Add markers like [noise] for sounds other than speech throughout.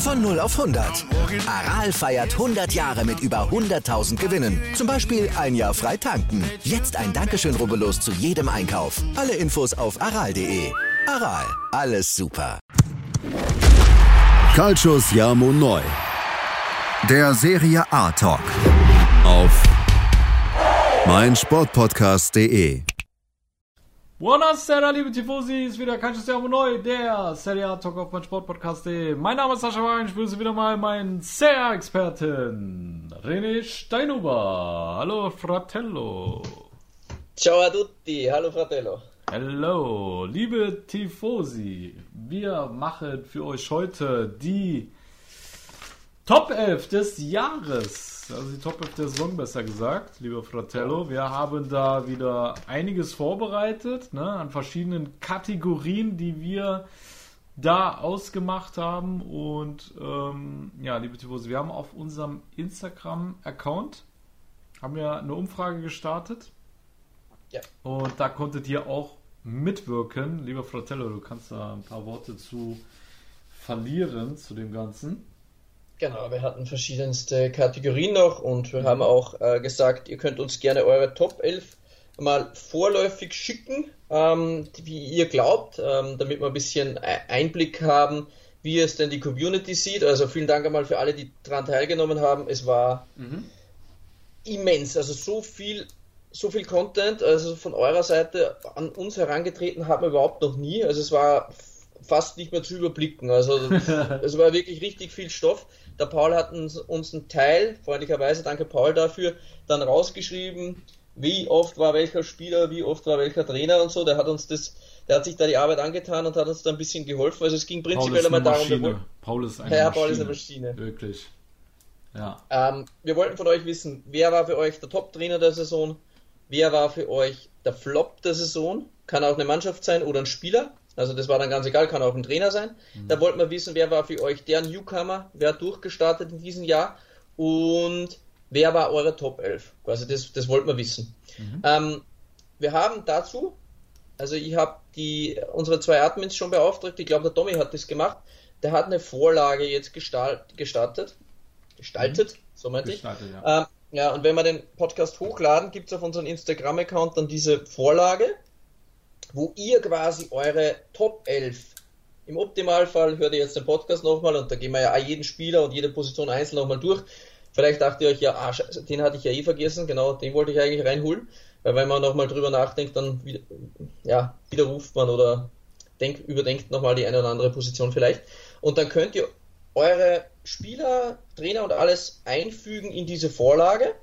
Von 0 auf 100. Aral feiert 100 Jahre mit über 100.000 Gewinnen. Zum Beispiel ein Jahr frei tanken. Jetzt ein Dankeschön, rubbellos zu jedem Einkauf. Alle Infos auf aral.de. Aral, alles super. Calcius Jamo Neu. Der Serie A Talk. Auf meinsportpodcast.de. Buonasera, liebe Tifosi, ist wieder kein Jahr neu, der Serie A Talk auf mein Sportpodcast.de. Mein Name ist Sascha Wagen, ich begrüße wieder mal meinen Serie Experten, René Steinhuber. Hallo, Fratello. Ciao a tutti, hallo Fratello. Hallo, liebe Tifosi, wir machen für euch heute die Top 11 des Jahres also die Top 11 der Saison besser gesagt, lieber Fratello. Wir haben da wieder einiges vorbereitet, ne, an verschiedenen Kategorien, die wir da ausgemacht haben. Und ähm, ja, liebe Tifosi, wir haben auf unserem Instagram-Account haben wir eine Umfrage gestartet. Ja. Und da konntet ihr auch mitwirken. Lieber Fratello, du kannst da ein paar Worte zu verlieren zu dem Ganzen. Genau, wir hatten verschiedenste Kategorien noch und wir haben auch äh, gesagt, ihr könnt uns gerne eure Top 11 mal vorläufig schicken, ähm, wie ihr glaubt, ähm, damit wir ein bisschen Einblick haben, wie es denn die Community sieht. Also vielen Dank einmal für alle, die daran teilgenommen haben. Es war mhm. immens, also so viel so viel Content, also von eurer Seite an uns herangetreten haben wir überhaupt noch nie. Also es war fast nicht mehr zu überblicken. Also [laughs] es war wirklich richtig viel Stoff. Der Paul hat uns, uns einen Teil, freundlicherweise, danke Paul dafür, dann rausgeschrieben, wie oft war welcher Spieler, wie oft war welcher Trainer und so. Der hat uns das, der hat sich da die Arbeit angetan und hat uns da ein bisschen geholfen. Also es ging prinzipiell einmal darum, wir Paul ist eine ja, Maschine. Paul ist eine Maschine. Wirklich. Ja. Ähm, wir wollten von euch wissen, wer war für euch der Top-Trainer der Saison? Wer war für euch der Flop der Saison? Kann auch eine Mannschaft sein oder ein Spieler. Also das war dann ganz egal, kann auch ein Trainer sein. Mhm. Da wollten wir wissen, wer war für euch der Newcomer, wer hat durchgestartet in diesem Jahr und wer war eure Top 11. Quasi das, das wollten wir wissen. Mhm. Ähm, wir haben dazu, also ich habe die unsere zwei Admins schon beauftragt, ich glaube der Tommy hat das gemacht, der hat eine Vorlage jetzt gestart, gestartet, gestaltet, mhm. so meinte ich. Ja. Ähm, ja, und wenn wir den Podcast hochladen, gibt es auf unserem Instagram-Account dann diese Vorlage wo ihr quasi eure Top 11 im Optimalfall hört ihr jetzt den Podcast nochmal und da gehen wir ja jeden Spieler und jede Position einzeln nochmal durch. Vielleicht dachte ihr euch ja, ah, den hatte ich ja eh vergessen, genau, den wollte ich eigentlich reinholen. Weil wenn man nochmal drüber nachdenkt, dann wieder, ja, widerruft man oder denk, überdenkt nochmal die eine oder andere Position vielleicht. Und dann könnt ihr eure Spieler, Trainer und alles einfügen in diese Vorlage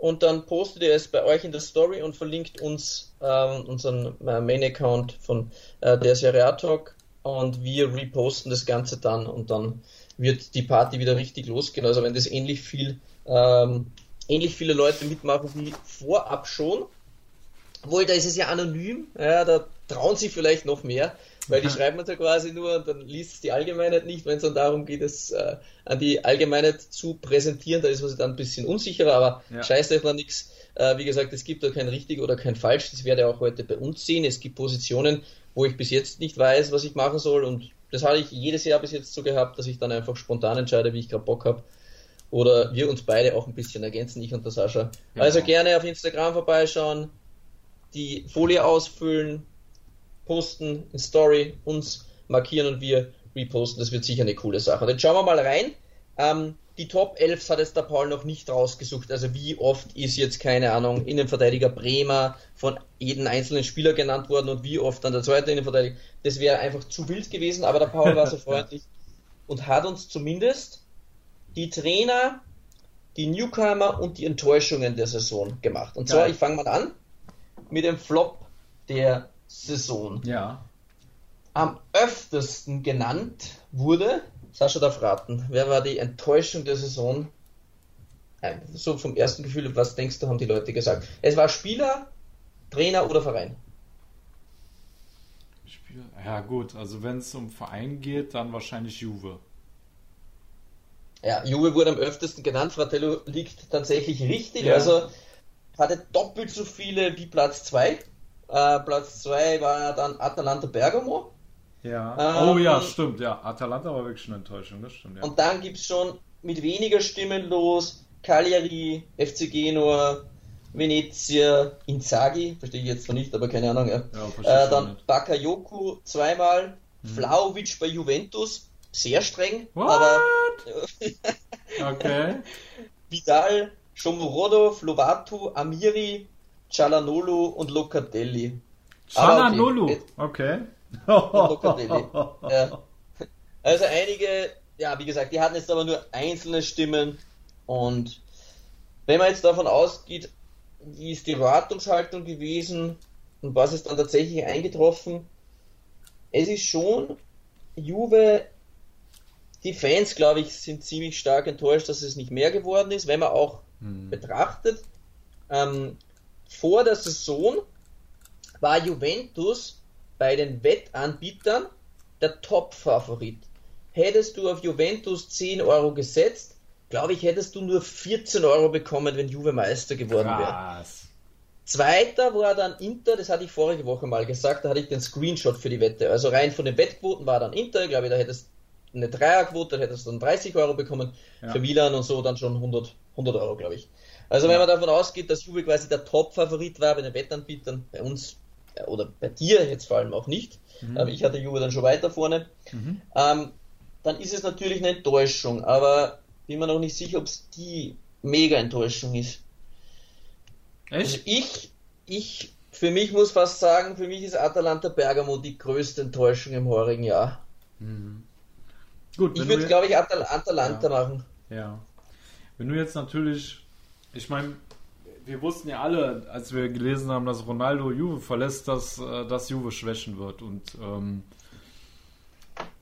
und dann postet ihr es bei euch in der Story und verlinkt uns ähm, unseren äh, Main-Account von äh, der Serie Talk und wir reposten das Ganze dann und dann wird die Party wieder richtig losgehen. Also wenn das ähnlich viel, ähm, ähnlich viele Leute mitmachen wie vorab schon, wohl da ist es ja anonym, ja, da trauen sich vielleicht noch mehr, weil die schreiben uns ja quasi nur und dann liest es die Allgemeinheit nicht, wenn es dann darum geht, es äh, an die Allgemeinheit zu präsentieren, da ist man sich dann ein bisschen unsicherer, aber ja. scheiß euch noch nichts. Äh, wie gesagt, es gibt da kein richtig oder kein falsch, das werde ich auch heute bei uns sehen. Es gibt Positionen, wo ich bis jetzt nicht weiß, was ich machen soll und das habe ich jedes Jahr bis jetzt so gehabt, dass ich dann einfach spontan entscheide, wie ich gerade Bock habe. Oder wir uns beide auch ein bisschen ergänzen, ich und der Sascha. Ja. Also gerne auf Instagram vorbeischauen, die Folie ausfüllen, posten in Story, uns markieren und wir reposten. Das wird sicher eine coole Sache. Und jetzt schauen wir mal rein. Ähm, die Top 11 hat jetzt der Paul noch nicht rausgesucht. Also wie oft ist jetzt, keine Ahnung, Innenverteidiger Bremer von jedem einzelnen Spieler genannt worden und wie oft dann der zweite Innenverteidiger. Das wäre einfach zu wild gewesen, aber der Paul war so [laughs] freundlich und hat uns zumindest die Trainer, die Newcomer und die Enttäuschungen der Saison gemacht. Und zwar, ich fange mal an mit dem Flop der Saison. Ja. Am öftesten genannt wurde Sascha darf raten. Wer war die Enttäuschung der Saison? So vom ersten Gefühl, was denkst du, haben die Leute gesagt? Es war Spieler, Trainer oder Verein? Spieler? Ja gut, also wenn es um Verein geht, dann wahrscheinlich Juve. Ja, Juve wurde am öftesten genannt. Fratello liegt tatsächlich richtig. Ja. Also hatte doppelt so viele wie Platz 2. Äh, Platz 2 war dann Atalanta Bergamo. Ja. Ähm, oh ja, stimmt. Ja, Atalanta war wirklich eine Enttäuschung. Das stimmt. Ja. Und dann gibt es schon mit weniger Stimmen los Cagliari, FC Genua, Venezia, Inzaghi, verstehe ich jetzt zwar nicht, aber keine Ahnung. Ja. ja äh, dann Bakayoko zweimal, hm. Vlaovic bei Juventus, sehr streng, What? aber okay. [laughs] Vidal, Shomurodov, Lovatu, Amiri, Cialanolo und Locatelli. Cialanolo, okay. okay. Locatelli. Ja. Also einige, ja, wie gesagt, die hatten jetzt aber nur einzelne Stimmen und wenn man jetzt davon ausgeht, wie ist die Wartungshaltung gewesen und was ist dann tatsächlich eingetroffen, es ist schon Juve die Fans, glaube ich, sind ziemlich stark enttäuscht, dass es nicht mehr geworden ist, wenn man auch mhm. betrachtet. Ähm, vor der Saison war Juventus bei den Wettanbietern der Top-Favorit. Hättest du auf Juventus 10 Euro gesetzt, glaube ich, hättest du nur 14 Euro bekommen, wenn Juve Meister geworden wäre. Zweiter war dann Inter, das hatte ich vorige Woche mal gesagt, da hatte ich den Screenshot für die Wette. Also rein von den Wettquoten war dann Inter, glaube ich, da hättest eine Dreierquote, dann hättest du dann 30 Euro bekommen, ja. für Milan und so dann schon 100, 100 Euro, glaube ich. Also wenn man davon ausgeht, dass Juve quasi der Top-Favorit war bei den Wettanbietern, bei uns äh, oder bei dir jetzt vor allem auch nicht, mhm. aber ich hatte Juve dann schon weiter vorne, mhm. ähm, dann ist es natürlich eine Enttäuschung, aber bin mir noch nicht sicher, ob es die Mega-Enttäuschung ist. Echt? Also ich, ich, für mich muss fast sagen, für mich ist Atalanta Bergamo die größte Enttäuschung im heurigen Jahr. Mhm. Gut, ich würde, glaube ich, Atal Atalanta ja. machen. Ja. Wenn du jetzt natürlich, ich meine, wir wussten ja alle, als wir gelesen haben, dass Ronaldo Juve verlässt, dass, äh, dass Juve schwächen wird. Und ähm,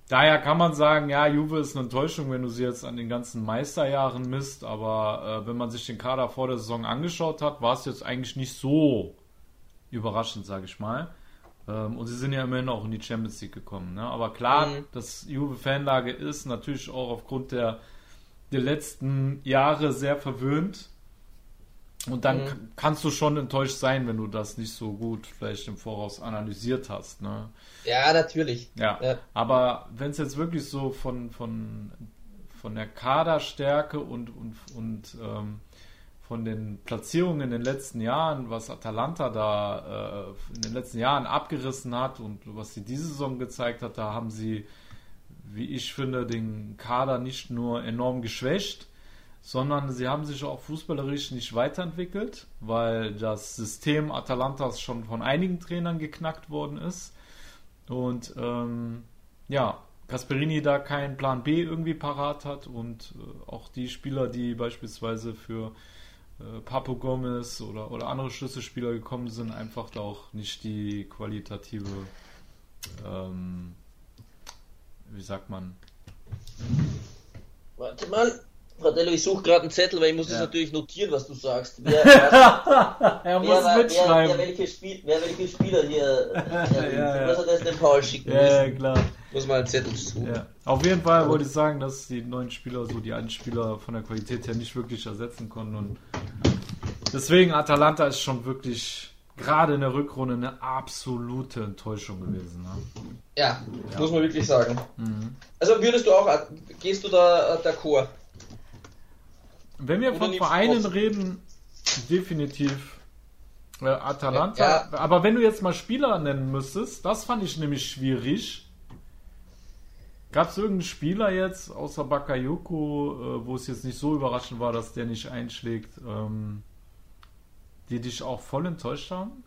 daher kann man sagen, ja, Juve ist eine Enttäuschung, wenn du sie jetzt an den ganzen Meisterjahren misst. Aber äh, wenn man sich den Kader vor der Saison angeschaut hat, war es jetzt eigentlich nicht so überraschend, sage ich mal. Ähm, und sie sind ja immerhin auch in die Champions League gekommen. Ne? Aber klar, mhm. dass Juve-Fanlage ist natürlich auch aufgrund der, der letzten Jahre sehr verwöhnt. Und dann mhm. kannst du schon enttäuscht sein, wenn du das nicht so gut vielleicht im Voraus analysiert hast. Ne? Ja, natürlich. Ja. ja. Aber wenn es jetzt wirklich so von, von, von der Kaderstärke und, und, und ähm, von den Platzierungen in den letzten Jahren, was Atalanta da äh, in den letzten Jahren abgerissen hat und was sie diese Saison gezeigt hat, da haben sie, wie ich finde, den Kader nicht nur enorm geschwächt, sondern sie haben sich auch fußballerisch nicht weiterentwickelt, weil das System Atalantas schon von einigen Trainern geknackt worden ist. Und ähm, ja, Gasperini da keinen Plan B irgendwie parat hat und äh, auch die Spieler, die beispielsweise für äh, Papo Gomez oder, oder andere Schlüsselspieler gekommen sind, einfach da auch nicht die qualitative, ähm, wie sagt man? Warte mal, Fratello, ich suche gerade einen Zettel, weil ich muss ja. das natürlich notieren, was du sagst. [laughs] Wer, was, er muss wer, mitschreiben. Wer, wer, welche Spiel, wer welche Spieler hier [laughs] äh, ja, ja, Was hat das den Paul schicken müssen? Ja, klar. Muss mal einen Zettel suchen. Ja. Auf jeden Fall wollte ich sagen, dass die neuen Spieler, so die alten Spieler von der Qualität her nicht wirklich ersetzen konnten. Und deswegen, Atalanta ist schon wirklich gerade in der Rückrunde eine absolute Enttäuschung gewesen. Ne? Ja, ja, muss man wirklich sagen. Mhm. Also würdest du auch, gehst du da d'accord? Wenn wir Oder von Vereinen reden, definitiv äh, Atalanta. Ja. Aber wenn du jetzt mal Spieler nennen müsstest, das fand ich nämlich schwierig. Gab es irgendeinen Spieler jetzt, außer Bakayoko, äh, wo es jetzt nicht so überraschend war, dass der nicht einschlägt, ähm, die dich auch voll enttäuscht haben?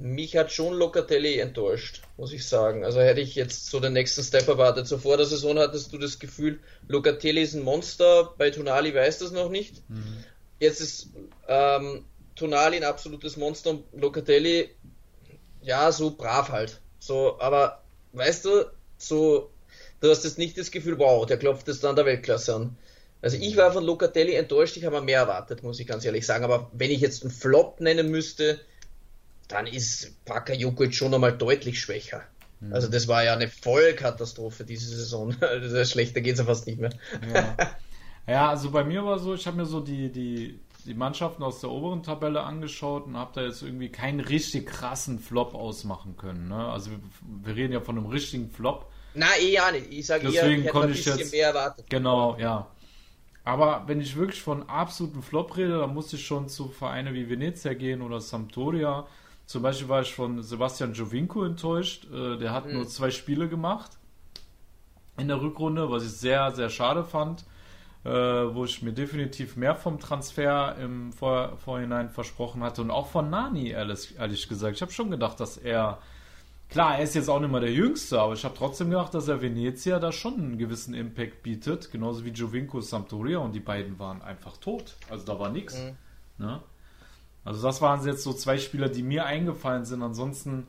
Mich hat schon Locatelli enttäuscht, muss ich sagen. Also hätte ich jetzt so den nächsten Step erwartet. So vor der Saison hattest du das Gefühl, Locatelli ist ein Monster, bei Tonali weiß das noch nicht. Mhm. Jetzt ist ähm, Tonali ein absolutes Monster und Locatelli, ja, so brav halt. So, aber weißt du, so Du hast jetzt nicht das Gefühl, wow, der klopft jetzt an der Weltklasse an. Also ich war von Locatelli enttäuscht, ich habe mehr erwartet, muss ich ganz ehrlich sagen. Aber wenn ich jetzt einen Flop nennen müsste, dann ist Bakayoko schon einmal deutlich schwächer. Mhm. Also das war ja eine Vollkatastrophe diese Saison. [laughs] Also schlechter geht es ja fast nicht mehr. Ja. [laughs] ja, also bei mir war so, ich habe mir so die, die, die Mannschaften aus der oberen Tabelle angeschaut und habe da jetzt irgendwie keinen richtig krassen Flop ausmachen können. Ne? Also wir, wir reden ja von einem richtigen Flop. Na, eh ja nicht. Ich sage eher, ich hätte ein bisschen jetzt, mehr erwartet. Genau, ja. Aber wenn ich wirklich von absoluten Flop rede, dann muss ich schon zu Vereinen wie Venezia gehen oder Sampdoria. Zum Beispiel war ich von Sebastian Jovinko enttäuscht. Äh, der hat mhm. nur zwei Spiele gemacht in der Rückrunde, was ich sehr, sehr schade fand. Äh, wo ich mir definitiv mehr vom Transfer im Vor Vorhinein versprochen hatte und auch von Nani, ehrlich, ehrlich gesagt. Ich habe schon gedacht, dass er Klar, er ist jetzt auch nicht mehr der Jüngste, aber ich habe trotzdem gedacht, dass er Venezia da schon einen gewissen Impact bietet, genauso wie Jovinko Sampdoria und die beiden waren einfach tot. Also da war nichts. Mhm. Ne? Also das waren jetzt so zwei Spieler, die mir eingefallen sind. Ansonsten,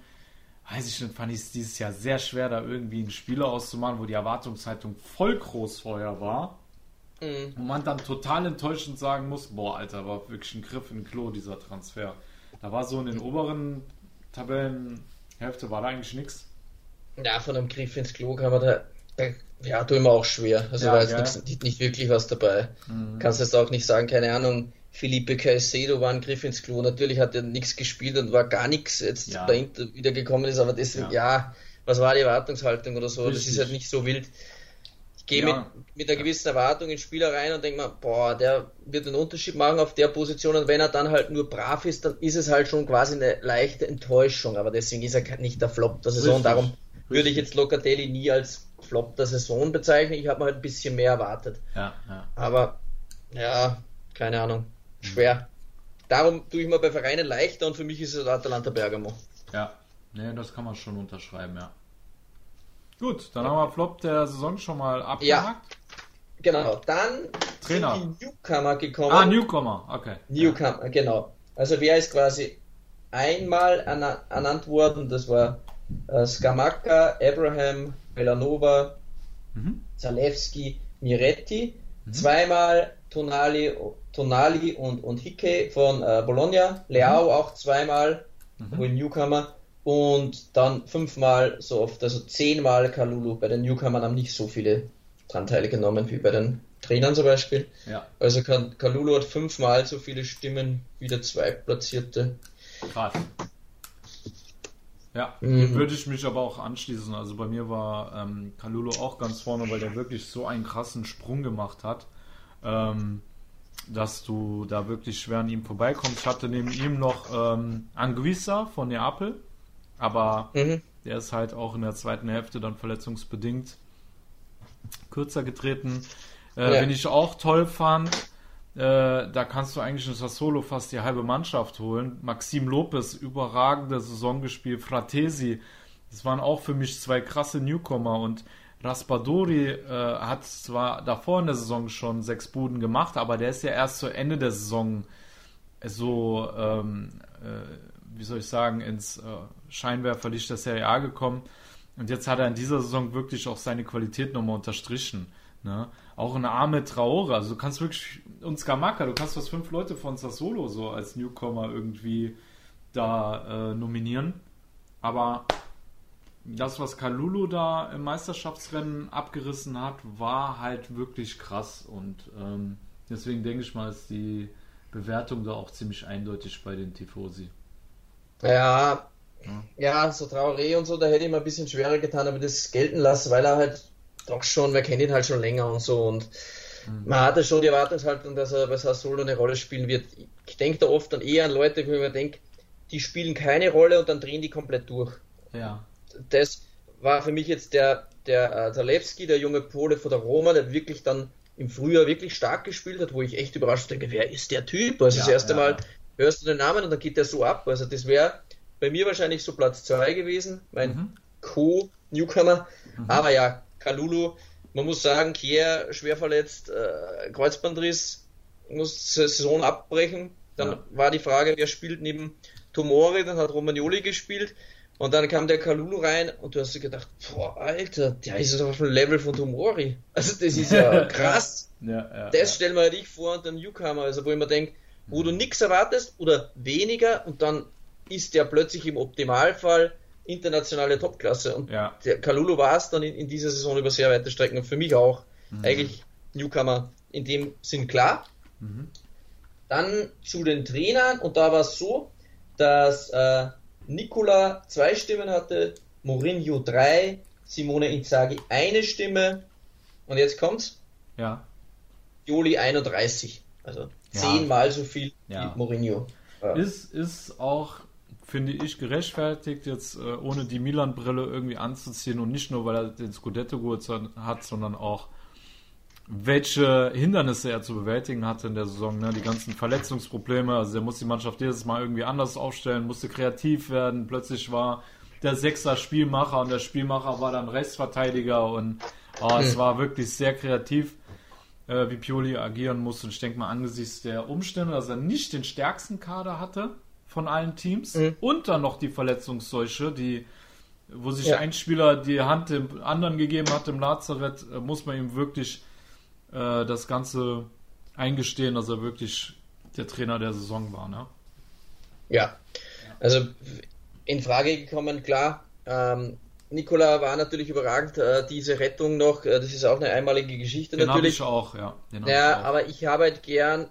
weiß ich nicht, fand ich es dieses Jahr sehr schwer, da irgendwie einen Spieler auszumachen, wo die Erwartungshaltung voll groß vorher war. Mhm. Und man dann total enttäuschend sagen muss, boah, Alter, war wirklich ein Griff in Klo, dieser Transfer. Da war so in den oberen Tabellen Hälfte war da eigentlich nichts. Ja, von einem Griff ins Klo kann man da, da ja, tut immer auch schwer. Also ja, war jetzt nicht, nicht, wirklich was dabei. Mhm. Kannst jetzt auch nicht sagen, keine Ahnung, Felipe Caicedo war ein Griff ins Klo. Natürlich hat er nichts gespielt und war gar nichts jetzt ja. bei Inter wieder gekommen ist, aber das, ja. ja. was war die Erwartungshaltung oder so? Richtig. Das ist halt nicht so wild gehe ja. mit, mit einer gewissen Erwartung ins Spiel rein und denke mir, boah, der wird einen Unterschied machen auf der Position und wenn er dann halt nur brav ist, dann ist es halt schon quasi eine leichte Enttäuschung, aber deswegen ist er nicht der Flop der Saison. Richtig. Darum Richtig. würde ich jetzt Locatelli nie als Flop der Saison bezeichnen. Ich habe mir halt ein bisschen mehr erwartet. Ja, ja. Aber ja, keine Ahnung, schwer. Darum tue ich mir bei Vereinen leichter und für mich ist es Atalanta Bergamo. Ja, nee, das kann man schon unterschreiben, ja. Gut, dann haben wir Flop der Saison schon mal abgehakt. Ja, genau. Dann Trainer. sind die Newcomer gekommen. Ah, Newcomer, okay. Newcomer, ja. genau. Also wer ist quasi einmal ernannt worden? Das war äh, Skamaka, Abraham, Belanova, mhm. Zalewski, Miretti. Mhm. Zweimal Tonali, Tonali und, und Hicke von äh, Bologna. Leao mhm. auch zweimal, mhm. Newcomer und dann fünfmal so oft, also zehnmal Kalulu. Bei den Newcomern haben nicht so viele dran teilgenommen wie bei den Trainern zum Beispiel. Ja. Also Kalulu hat fünfmal so viele Stimmen wie der Zweitplatzierte. Krass. Ja, mhm. würde ich mich aber auch anschließen. Also bei mir war ähm, Kalulu auch ganz vorne, weil der wirklich so einen krassen Sprung gemacht hat, ähm, dass du da wirklich schwer an ihm vorbeikommst. Ich hatte neben ihm noch ähm, Anguissa von Neapel, aber mhm. der ist halt auch in der zweiten Hälfte dann verletzungsbedingt kürzer getreten. Äh, ja. Wenn ich auch toll fand, äh, da kannst du eigentlich in Sassolo fast die halbe Mannschaft holen. Maxim Lopez, überragende Saison gespielt. Fratesi, das waren auch für mich zwei krasse Newcomer und Raspadori äh, hat zwar davor in der Saison schon sechs Buden gemacht, aber der ist ja erst zu Ende der Saison so ähm, äh, wie soll ich sagen, ins äh, Scheinwerferlicht der Serie A gekommen. Und jetzt hat er in dieser Saison wirklich auch seine Qualität nochmal unterstrichen. Ne? Auch eine arme Traore. Also du kannst wirklich, und Skamaka, du kannst fast fünf Leute von Sassolo so als Newcomer irgendwie da äh, nominieren. Aber das, was Kalulu da im Meisterschaftsrennen abgerissen hat, war halt wirklich krass. Und ähm, deswegen denke ich mal, ist die Bewertung da auch ziemlich eindeutig bei den Tifosi. Ja, ja, so Traoré und so, da hätte ich mir ein bisschen schwerer getan, aber das gelten lassen, weil er halt doch schon, wir kennen ihn halt schon länger und so und mhm. man hatte schon die Erwartungshaltung, dass er bei Sassolo eine Rolle spielen wird. Ich denke da oft dann eher an Leute, wo ich mir denke, die spielen keine Rolle und dann drehen die komplett durch. Ja. Das war für mich jetzt der, der äh, Zalewski, der junge Pole von der Roma, der wirklich dann im Frühjahr wirklich stark gespielt hat, wo ich echt überrascht denke, wer ist der Typ? Also ja, das erste ja, Mal hörst du den Namen und dann geht der so ab. Also das wäre bei mir wahrscheinlich so Platz 2 gewesen, mein mhm. Co-Newcomer. Mhm. Aber ja, Kalulu, man muss sagen, Kier schwer verletzt, äh, Kreuzbandriss, muss Saison abbrechen. Dann ja. war die Frage, wer spielt neben Tomori, dann hat Romagnoli gespielt. Und dann kam der Kalulu rein und du hast dir gedacht, boah, Alter, der ist auf dem Level von Tomori. Also das ist ja [laughs] krass. Ja, ja, das ja. stellen wir dich vor und den Newcomer, also wo ich mir denke, wo du nichts erwartest oder weniger und dann ist der plötzlich im Optimalfall internationale Topklasse. Und Ja. der Kalulu war es dann in, in dieser Saison über sehr weite Strecken und für mich auch Mhm. eigentlich Newcomer in dem Sinn klar. Dann zu den Trainern und da war es so, dass äh, Nicola zwei Stimmen hatte, Mourinho drei, Simone Inzaghi eine Stimme und jetzt kommt's, ja. Joli 31, also Ja. zehnmal so viel Ja. wie Mourinho. Ja. Ist, ist auch, finde ich, gerechtfertigt, jetzt äh, ohne die Milan-Brille irgendwie anzuziehen und nicht nur, weil er den Scudetto geholt hat, sondern auch, welche Hindernisse er zu bewältigen hatte in der Saison. Ne? Die ganzen Verletzungsprobleme, also er muss die Mannschaft jedes Mal irgendwie anders aufstellen, musste kreativ werden. Plötzlich war der Sechser Spielmacher und der Spielmacher war dann Rechtsverteidiger und oh, es war wirklich sehr kreativ äh, wie Pioli agieren muss. Und ich denke mal, angesichts der Umstände, dass er nicht den stärksten Kader hatte von allen Teams Mhm. und dann noch die Verletzungsseuche, die, wo sich Ja. ein Spieler die Hand dem anderen gegeben hat im Lazarett, äh, muss man ihm wirklich äh, das Ganze eingestehen, dass er wirklich der Trainer der Saison war. Ne? Ja, also in Frage gekommen, klar. Ähm, Nikola war natürlich überragend, äh, diese Rettung noch, äh, das ist auch eine einmalige Geschichte Den habe natürlich. ich auch, ja. Den hab Ja, ich auch. aber ich habe halt gern,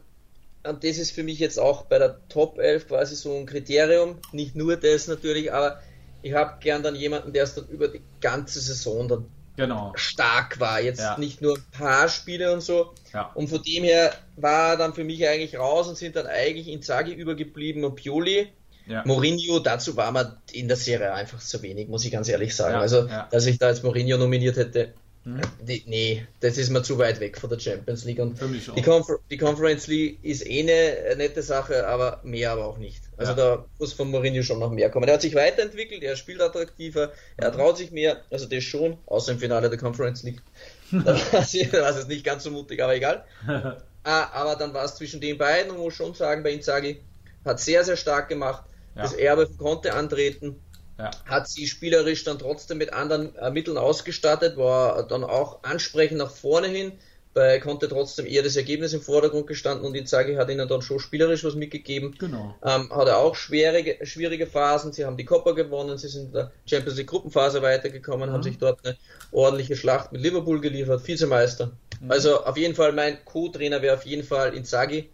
und das ist für mich jetzt auch bei der Top 11 quasi so ein Kriterium, nicht nur das natürlich, aber ich habe gern dann jemanden, der es dann über die ganze Saison dann genau. stark war. Jetzt Ja. nicht nur ein paar Spiele und so. Ja. Und von dem her war er dann für mich eigentlich raus und sind dann eigentlich Inzaghi übergeblieben und Pioli. Ja. Mourinho, dazu war man in der Serie einfach zu wenig, muss ich ganz ehrlich sagen. Also, dass ich da jetzt Mourinho nominiert hätte, Mhm. die, nee, das ist mir zu weit weg von der Champions League. Und Für mich auch. die, Confer die Conference League ist eh eine nette Sache, aber mehr aber auch nicht. Also Ja. da muss von Mourinho schon noch mehr kommen. Er hat sich weiterentwickelt, er spielt attraktiver, er traut sich mehr, also das schon, außer im Finale der Conference League. [laughs] da war es da war es nicht ganz so mutig, aber egal. [laughs] Ah, aber dann war es zwischen den beiden und muss schon sagen, bei Inzaghi hat sehr, sehr stark gemacht. Ja. Das Erbe konnte antreten, ja. hat sie spielerisch dann trotzdem mit anderen äh, Mitteln ausgestattet, war dann auch ansprechend nach vorne hin, bei konnte trotzdem eher das Ergebnis im Vordergrund gestanden und Inzaghi hat ihnen dann schon spielerisch was mitgegeben. Genau. Ähm, hat er auch schwierige, schwierige Phasen. Sie haben die Copper gewonnen, sie sind in der Champions League Gruppenphase weitergekommen, haben sich dort eine ordentliche Schlacht mit Liverpool geliefert, Vizemeister. Also auf jeden Fall mein Co-Trainer wäre auf jeden Fall Inzaghi.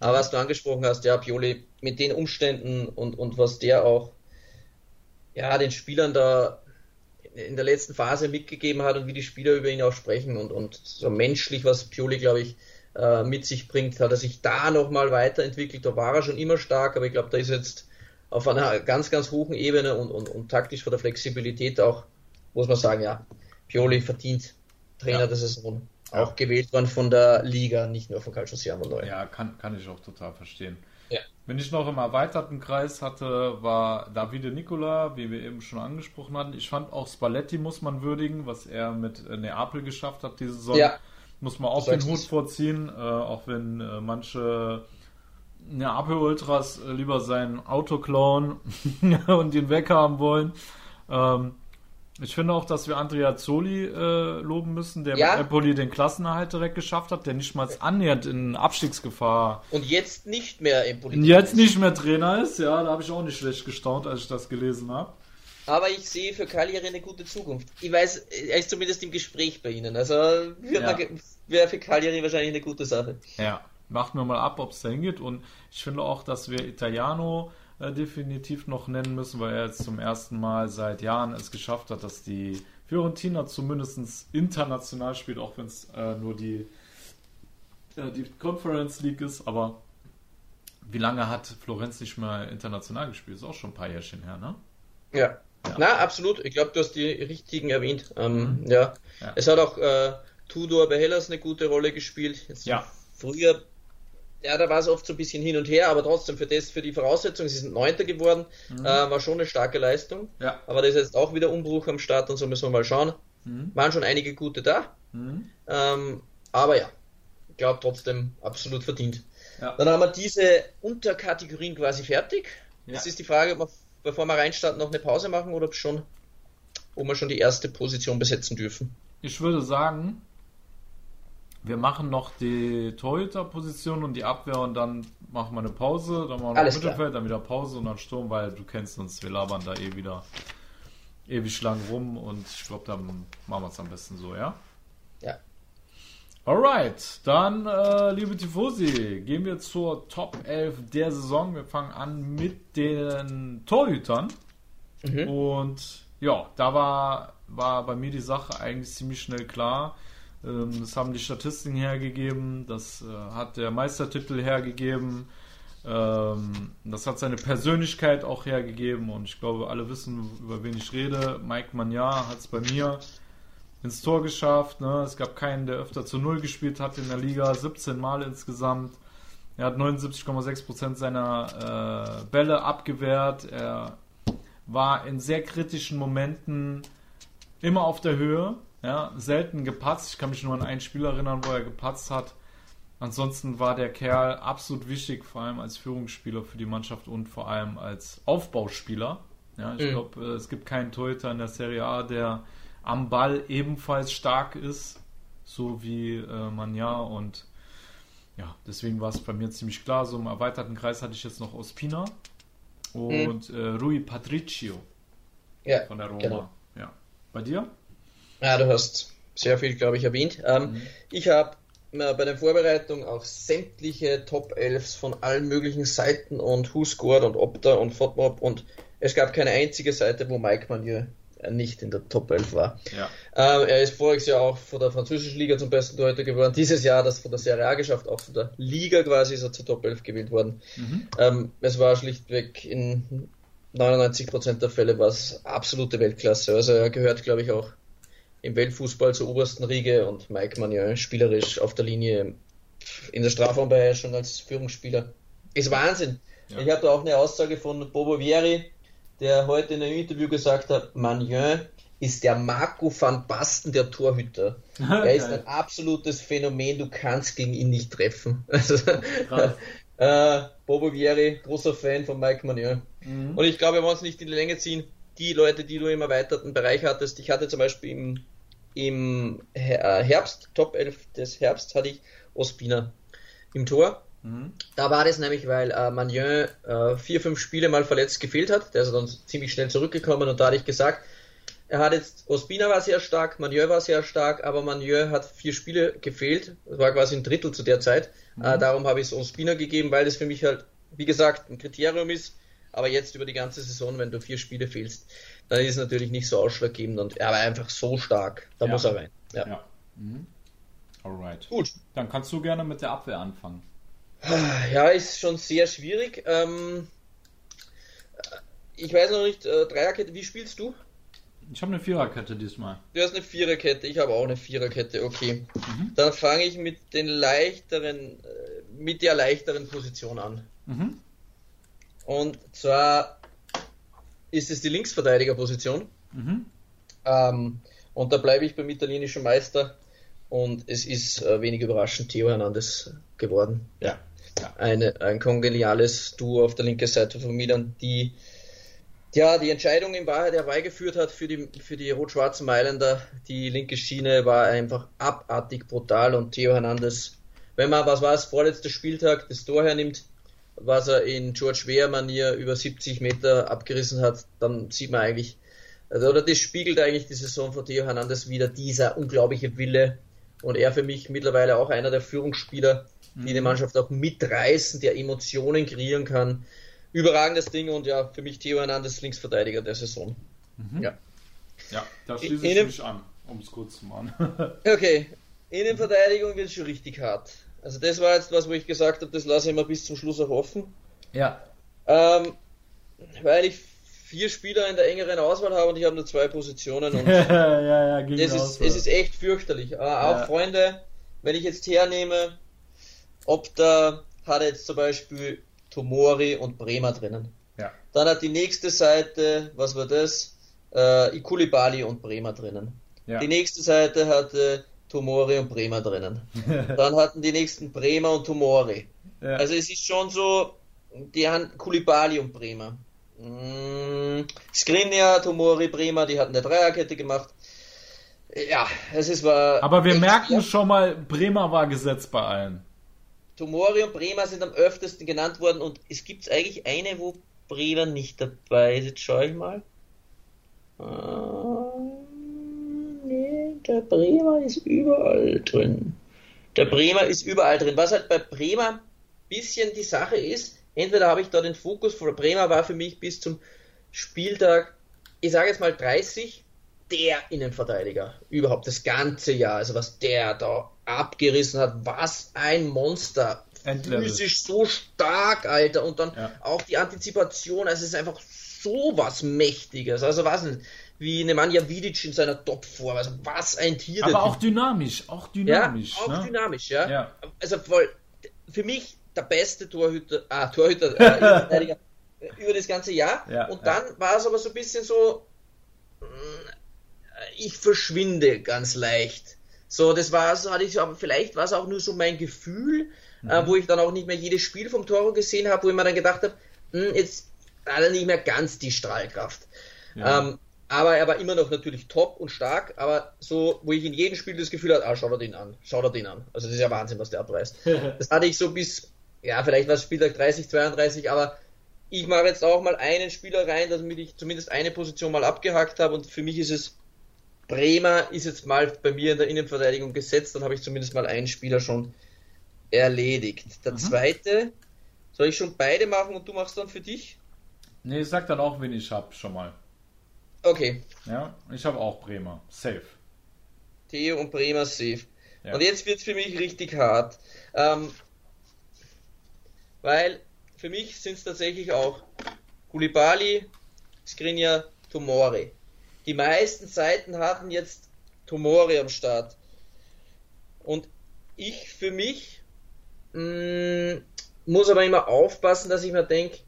Aber was du angesprochen hast, ja, Pioli, mit den Umständen und, und was der auch ja, den Spielern da in der letzten Phase mitgegeben hat und wie die Spieler über ihn auch sprechen und, und so menschlich, was Pioli, glaube ich, äh, mit sich bringt, hat er sich da nochmal weiterentwickelt. Da war er schon immer stark, aber ich glaube, da ist jetzt auf einer ganz, ganz hohen Ebene und, und, und taktisch von der Flexibilität auch, muss man sagen, ja, Pioli verdient Trainer Ja. der Saison. Ja. Auch gewählt worden von der Liga, nicht nur von Calcio Siamo neu. Ja, kann, kann ich auch total verstehen. Wenn ich noch im erweiterten Kreis hatte, war Davide Nicola, wie wir eben schon angesprochen hatten. Ich fand auch Spalletti muss man würdigen, was er mit äh, Neapel geschafft hat diese Saison. Ja. Muss man auch den Hut vorziehen, äh, auch wenn äh, manche Neapel-Ultras äh, lieber sein Auto klauen [laughs] und ihn weghaben wollen. Ähm, ich finde auch, dass wir Andrea Zoli äh, loben müssen, der Ja. mit Empoli den Klassenerhalt direkt geschafft hat, der nicht mal annähernd in Abstiegsgefahr Und jetzt nicht mehr im Politik. jetzt nicht mehr Trainer ist. Ja, da habe ich auch nicht schlecht gestaunt, als ich das gelesen habe. Aber ich sehe für Cagliari eine gute Zukunft. Ich weiß, er ist zumindest im Gespräch bei Ihnen. Also Ja. wäre für Cagliari wahrscheinlich eine gute Sache. Ja, warten wir mal ab, ob es da hingeht. Und ich finde auch, dass wir Italiano äh, definitiv noch nennen müssen, weil er jetzt zum ersten Mal seit Jahren es geschafft hat, dass die Fiorentina zumindest international spielt, auch wenn es äh, nur die, äh, die Conference League ist. Aber wie lange hat Florenz nicht mehr international gespielt? Ist auch schon ein paar Jährchen her, ne? Ja. Ja. Na, absolut. Ich glaube, du hast die richtigen erwähnt. Ähm, ja. Mhm. Ja. Es hat auch äh, Tudor bei Hellas eine gute Rolle gespielt. Jetzt Ja. Früher, ja, da war es oft so ein bisschen hin und her, aber trotzdem für das, für die Voraussetzungen, sie sind Neunter geworden, Mhm. äh, war schon eine starke Leistung. Ja. Aber da ist jetzt auch wieder Umbruch am Start und so müssen wir mal schauen. Mhm. Waren schon einige gute da. Mhm. Ähm, aber ja, ich glaube trotzdem absolut verdient. Ja. Dann haben wir diese Unterkategorien quasi fertig. Ja. Jetzt ist die Frage, ob wir bevor wir reinstarten, noch eine Pause machen oder schon, wo wir schon die erste Position besetzen dürfen? Ich würde sagen, wir machen noch die Torhüter-Position und die Abwehr und dann machen wir eine Pause, dann machen wir Alles klar. Mittelfeld, dann wieder Pause und dann Sturm, weil du kennst uns, wir labern da eh wieder ewig lang rum und ich glaube, dann machen wir es am besten so, ja? Ja. Alright, dann, äh, liebe Tifosi, gehen wir zur Top 11 der Saison. Wir fangen an mit den Torhütern. Mhm. Und ja, da war, war bei mir die Sache eigentlich ziemlich schnell klar. Ähm, das haben die Statistiken hergegeben, das äh, hat der Meistertitel hergegeben, ähm, das hat seine Persönlichkeit auch hergegeben und ich glaube, alle wissen, über wen ich rede. Mike Magnard hat es bei mir ins Tor geschafft. Ne? Es gab keinen, der öfter zu Null gespielt hat in der Liga, 17 Mal insgesamt. Er hat 79,6% seiner äh, Bälle abgewehrt. Er war in sehr kritischen Momenten immer auf der Höhe. Ja, selten gepatzt. Ich kann mich nur an einen Spiel erinnern, wo er gepatzt hat. Ansonsten war der Kerl absolut wichtig, vor allem als Führungsspieler für die Mannschaft und vor allem als Aufbauspieler. Ja, ich Mhm. glaube, äh, es gibt keinen Torhüter in der Serie A, der am Ball ebenfalls stark ist, so wie äh, Manja und ja, deswegen war es bei mir ziemlich klar. So im erweiterten Kreis hatte ich jetzt noch Ospina und äh, Rui Patricio Ja, von der Roma. genau. Ja. Bei dir? Ja, du hast sehr viel, glaube ich, erwähnt. Ähm, Mhm. Ich habe äh, bei der Vorbereitung auch sämtliche Top 11 von allen möglichen Seiten und Who Scored und Opta und FODMOB und es gab keine einzige Seite, wo Mike Manier nicht in der Top 11 war. Ja. Ähm, er ist voriges Jahr auch von der französischen Liga zum besten Torhüter geworden. Dieses Jahr das von der Serie A geschafft, auch von der Liga quasi ist er zur Top 11 gewählt worden. Mhm. Ähm, es war schlichtweg in 99% der Fälle war es absolute Weltklasse. Also er gehört, glaube ich, auch im Weltfußball zur obersten Riege und Mike Magnon spielerisch auf der Linie in der Strafraumbeherrschung als Führungsspieler. Ist Wahnsinn. Ja. Ich habe da auch eine Aussage von Bobo Vieri, der heute in einem Interview gesagt hat, Magnon ist der Marco van Basten der Torhüter. [laughs] Er ist ein absolutes Phänomen, du kannst gegen ihn nicht treffen. [laughs] Also, [laughs] äh, Bobo Vieri, großer Fan von Mike Magnon. Mhm. Und ich glaube, wir wollen es nicht in die Länge ziehen. Die Leute, die du im erweiterten Bereich hattest, ich hatte zum Beispiel im, im äh, Herbst, Top 11 des Herbst, hatte ich Ospina im Tor. Mhm. Da war das nämlich, weil äh, Magnon äh, vier, fünf Spiele mal verletzt gefehlt hat. Der ist dann ziemlich schnell zurückgekommen und da hatte ich gesagt, er hat jetzt, Ospina war sehr stark, Magnon war sehr stark, aber Magnon hat vier Spiele gefehlt. Das war quasi ein Drittel zu der Zeit. Äh, darum habe ich es Ospina gegeben, weil das für mich halt, wie gesagt, ein Kriterium ist. Aber jetzt über die ganze Saison, wenn du vier Spiele fehlst, dann ist es natürlich nicht so ausschlaggebend und er war einfach so stark. Da Ja. muss er rein. Ja. Ja. Mhm. Alright. Gut. Dann kannst du gerne mit der Abwehr anfangen. Ja, ist schon sehr schwierig. Ähm, ich weiß noch nicht, äh, Dreierkette, wie spielst du? Ich habe eine Viererkette diesmal. Du hast eine Viererkette, ich habe auch eine Viererkette, okay. Dann fange ich mit den leichteren, äh, mit der leichteren Position an. Mhm. Und zwar ist es die Linksverteidigerposition. Mhm. Ähm, und da bleibe ich beim italienischen Meister. Und es ist äh, wenig überraschend Theo Hernandez geworden. Ja. Ja. Eine, ein kongeniales Duo auf der linken Seite von Milan, die ja, die Entscheidung in Wahrheit herbeigeführt hat für die, für die rot-schwarzen Mailänder. Die linke Schiene war einfach abartig brutal und Theo Hernandez, wenn man, was war es, vorletzter Spieltag, das Tor hernimmt, was er in George Weah-Manier über 70 Meter abgerissen hat, dann sieht man eigentlich, also, oder das spiegelt eigentlich die Saison von Theo Hernandez wieder, dieser unglaubliche Wille und er für mich mittlerweile auch einer der Führungsspieler, die die Mannschaft auch mitreißen, der Emotionen kreieren kann. Überragendes Ding und ja, für mich Theo Hernandez Linksverteidiger der Saison. Ja. Ja, da schließe ich mich an, um es kurz zu machen. Okay, Innenverteidigung wird schon richtig hart. Also das war jetzt was, wo ich gesagt habe, das lasse ich mal bis zum Schluss auch offen. ja. Ähm, weil ich vier Spieler in der engeren Auswahl habe und ich habe nur zwei Positionen und [laughs] ja, ja, ging es auch ist, es ist echt fürchterlich. Äh, auch Ja. Freunde, wenn ich jetzt hernehme, ob da hat jetzt zum Beispiel Tomori und Bremer drinnen. Ja. Dann hat die nächste Seite, was war das? Äh, Ikulibali und Bremer drinnen. Ja. Die nächste Seite hatte Tomori und Bremer drinnen. [laughs] Dann hatten die nächsten Bremer und Tomori. ja. Also es ist schon so, die haben Kulibali und Bremer. Mm, Skriniar, Tomori, Bremer, die hatten eine Dreierkette gemacht. Ja, es ist war. Aber wir merken schwer. schon mal, Bremer war gesetzt bei allen. Tomori und Bremer sind am öftesten genannt worden und es gibt eigentlich eine, wo Bremer nicht dabei ist. Jetzt schaue ich mal. Nee, der Bremer ist überall drin. Der Bremer ist überall drin. Was halt bei Bremer ein bisschen die Sache ist, entweder habe ich da den Fokus, von Bremer war für mich bis zum Spieltag, ich sage jetzt mal 30, der Innenverteidiger überhaupt das ganze Jahr. Also was der da abgerissen hat, was ein Monster. Endlevel. Physisch so stark, Alter. Und dann ja. auch die Antizipation, also es ist einfach so was Mächtiges. Also was denn, wie Nemanja Vidic in seiner Topform. Also was ein Tier. Aber auch dynamisch, auch dynamisch. Ja, auch ne? dynamisch, ja. ja. Also voll, für mich der beste Torhüter, ah, Torhüter, [laughs] äh, über das ganze Jahr. Ja, und dann war es aber so ein bisschen so, ich verschwinde ganz leicht. So, das war so, hatte ich aber vielleicht war es auch nur so mein Gefühl, äh, mhm. äh, wo ich dann auch nicht mehr jedes Spiel vom Toro gesehen habe, wo ich mir dann gedacht habe, hm, jetzt hat er nicht mehr ganz die Strahlkraft. Ja. Ähm, aber er war immer noch natürlich top und stark, aber so, wo ich in jedem Spiel das Gefühl hatte, ah, schau dir den an, schau dir den an. Also das ist ja Wahnsinn, was der abreißt. [laughs] das hatte ich so bis, ja, vielleicht war es Spieltag 30, 32, aber ich mache jetzt auch mal einen Spieler rein, damit ich zumindest eine Position mal abgehakt habe und für mich ist es Bremer ist jetzt mal bei mir in der Innenverteidigung gesetzt, dann habe ich zumindest mal einen Spieler schon erledigt. Der mhm. zweite, soll ich schon beide machen und du machst dann für dich? Nee, sag dann auch, wen ich habe, schon mal. Okay. Ja, ich habe auch Bremer. Safe. Theo und Bremer safe. Ja. Und jetzt wird es für mich richtig hart. Ähm, weil für mich sind es tatsächlich auch Kulibali, Skriniar, Tomori. Die meisten Seiten hatten jetzt Tomori am Start. Und ich für mich mh, mm, muss aber immer aufpassen, dass ich mir denke,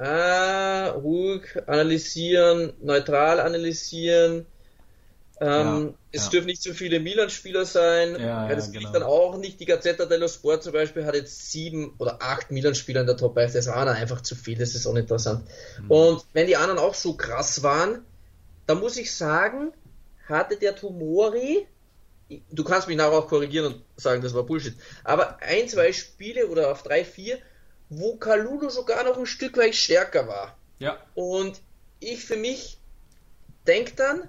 ah, ruhig analysieren, neutral analysieren. Ähm, ja, es ja. dürfen nicht zu viele Milan-Spieler sein. Ja, ja, das genau. dann auch nicht. Die Gazzetta dello Sport zum Beispiel hat jetzt sieben oder acht Milan-Spieler in der Top 5. Das war dann einfach zu viel. Das ist uninteressant. Mhm. Und wenn die anderen auch so krass waren, da muss ich sagen, hatte der Tomori, du kannst mich nachher auch korrigieren und sagen, das war Bullshit, aber ein, zwei Spiele oder auf drei, vier, wo Kalulu sogar noch ein Stück weit stärker war. Ja. Und ich für mich denke dann,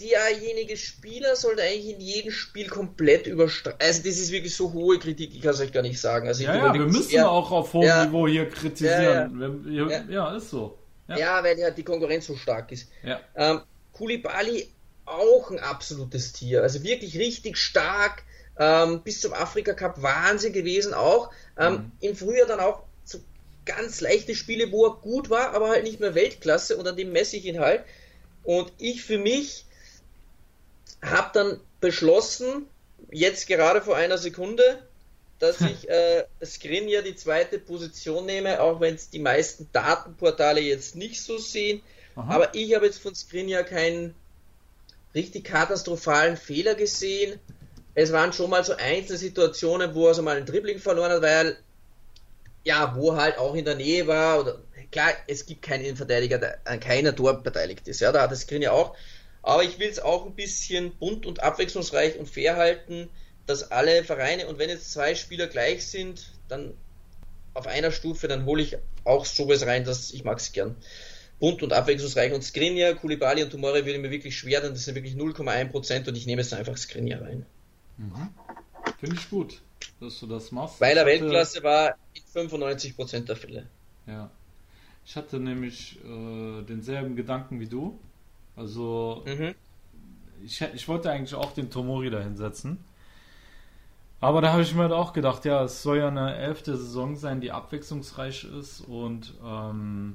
derjenige Spieler sollte eigentlich in jedem Spiel komplett überstreichen. Also das ist wirklich so hohe Kritik, ich kann es euch gar nicht sagen. Also ja, ja wir müssen eher, auch auf hohem ja, Niveau hier kritisieren. Ja, ja. ja, ist so. Ja, weil ja die Konkurrenz so stark ist. Ja. Ähm, Kulibali auch ein absolutes Tier. Also wirklich richtig stark. Ähm, bis zum Afrika Cup Wahnsinn gewesen auch. Ähm, mhm. Im Frühjahr dann auch so ganz leichte Spiele, wo er gut war, aber halt nicht mehr Weltklasse und an dem messe ich ihn halt. Und ich für mich habe dann beschlossen, jetzt gerade vor einer Sekunde, dass ich äh, Skriniar die zweite Position nehme, auch wenn es die meisten Datenportale jetzt nicht so sehen. Aha. Aber ich habe jetzt von Skriniar keinen richtig katastrophalen Fehler gesehen. Es waren schon mal so einzelne Situationen, wo er so mal ein Dribbling verloren hat, weil ja, wo halt auch in der Nähe war. Oder klar, es gibt keinen Innenverteidiger, der an keiner Tor beteiligt ist. Ja, da hat das Skriniar auch. Aber ich will es auch ein bisschen bunt und abwechslungsreich und fair halten dass alle Vereine und wenn jetzt zwei Spieler gleich sind, dann auf einer Stufe, dann hole ich auch sowas rein, dass ich mag es gern. Bunt und abwechslungsreich. Und Skriniar, Kulibali und Tomori würde mir wirklich schwer, denn das sind wirklich 0,1% und ich nehme jetzt einfach Skriniar rein. Mhm. Finde ich gut, dass du das machst. Weil er Weltklasse war in 95% der Fälle. Ja. Ich hatte nämlich äh, denselben Gedanken wie du. Also, mhm. ich, ich wollte eigentlich auch den Tomori da hinsetzen. Aber da habe ich mir halt auch gedacht, ja, es soll ja eine elfte Saison sein, die abwechslungsreich ist und ähm,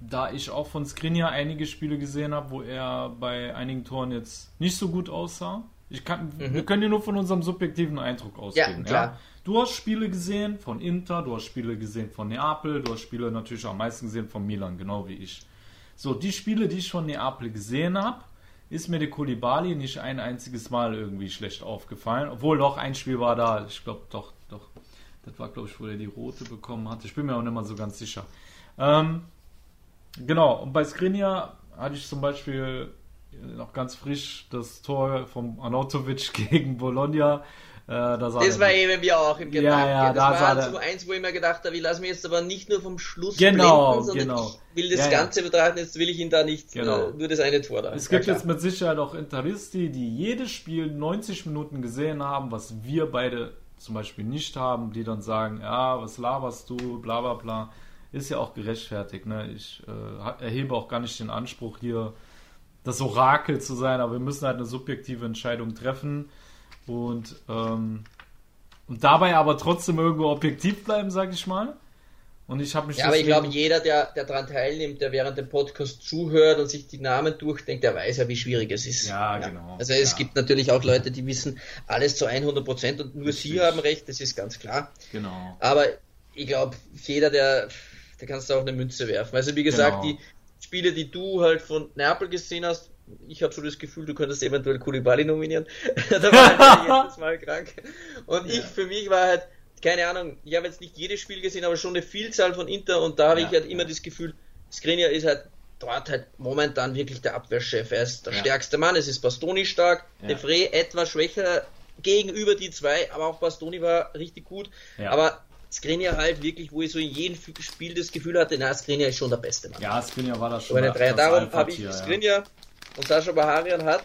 da ich auch von Skriniar einige Spiele gesehen habe, wo er bei einigen Toren jetzt nicht so gut aussah. Ich kann, mhm. Wir können ja nur von unserem subjektiven Eindruck ausgehen. Ja, klar. Ja? Du hast Spiele gesehen von Inter, du hast Spiele gesehen von Neapel, du hast Spiele natürlich am meisten gesehen von Milan, genau wie ich. So, die Spiele, die ich von Neapel gesehen habe, ist mir der Kulibali nicht ein einziges Mal irgendwie schlecht aufgefallen. Obwohl doch ein Spiel war da, ich glaube doch, doch. Das war, glaube ich, wo er die rote bekommen hatte. Ich bin mir auch nicht mal so ganz sicher. Ähm, genau, und bei Skriniar hatte ich zum Beispiel noch ganz frisch das Tor vom Anatovic [laughs] gegen Bologna. Äh, da das war eben wir auch im Gedanken. Ja, ja, das war so eins, wo ich mir gedacht habe, ich lasse mich jetzt aber nicht nur vom Schluss genau, blenden, sondern genau. ich will das ja, Ganze betrachten, jetzt will ich ihn da nicht genau. äh, nur das eine Tor da. Es gibt jetzt mit Sicherheit auch Interisti, die jedes Spiel 90 Minuten gesehen haben, was wir beide zum Beispiel nicht haben, die dann sagen, ja, was laberst du, bla bla bla. Ist ja auch gerechtfertigt. Ne? Ich äh, erhebe auch gar nicht den Anspruch, hier das Orakel zu sein, aber wir müssen halt eine subjektive Entscheidung treffen und, ähm, und dabei aber trotzdem irgendwo objektiv bleiben, sag ich mal. Und ich habe mich. Ja, aber ich glaube, jeder, der, der daran teilnimmt, der während dem Podcast zuhört und sich die Namen durchdenkt, der weiß ja, wie schwierig es ist. Ja, ja. genau. Also es ja. gibt natürlich auch Leute, die wissen alles zu 100 Prozent und nur Richtig. sie haben recht, das ist ganz klar. Genau. Aber ich glaube, jeder, der, der kannst du auch eine Münze werfen. Also wie gesagt, genau. die Spiele, die du halt von Neapel gesehen hast, ich habe so das Gefühl, du könntest eventuell Kulibali nominieren. [laughs] da war halt [laughs] jedes Mal krank. Und ja. ich für mich war halt, keine Ahnung, ich habe jetzt nicht jedes Spiel gesehen, aber schon eine Vielzahl von Inter und da habe ja. ich halt immer das Gefühl, Skriniar ist halt dort halt momentan wirklich der Abwehrchef. Er ist der stärkste Mann, es ist Bastoni stark, ja. Defre etwas schwächer gegenüber die zwei, aber auch Bastoni war richtig gut. Aber Skriniar halt wirklich, wo ich so in jedem Spiel das Gefühl hatte, na, Skriniar ist schon der Beste Mann. Ja, Skriniar war das schon. Aber der, darum habe ich Skriniar und Sascha Baharian hat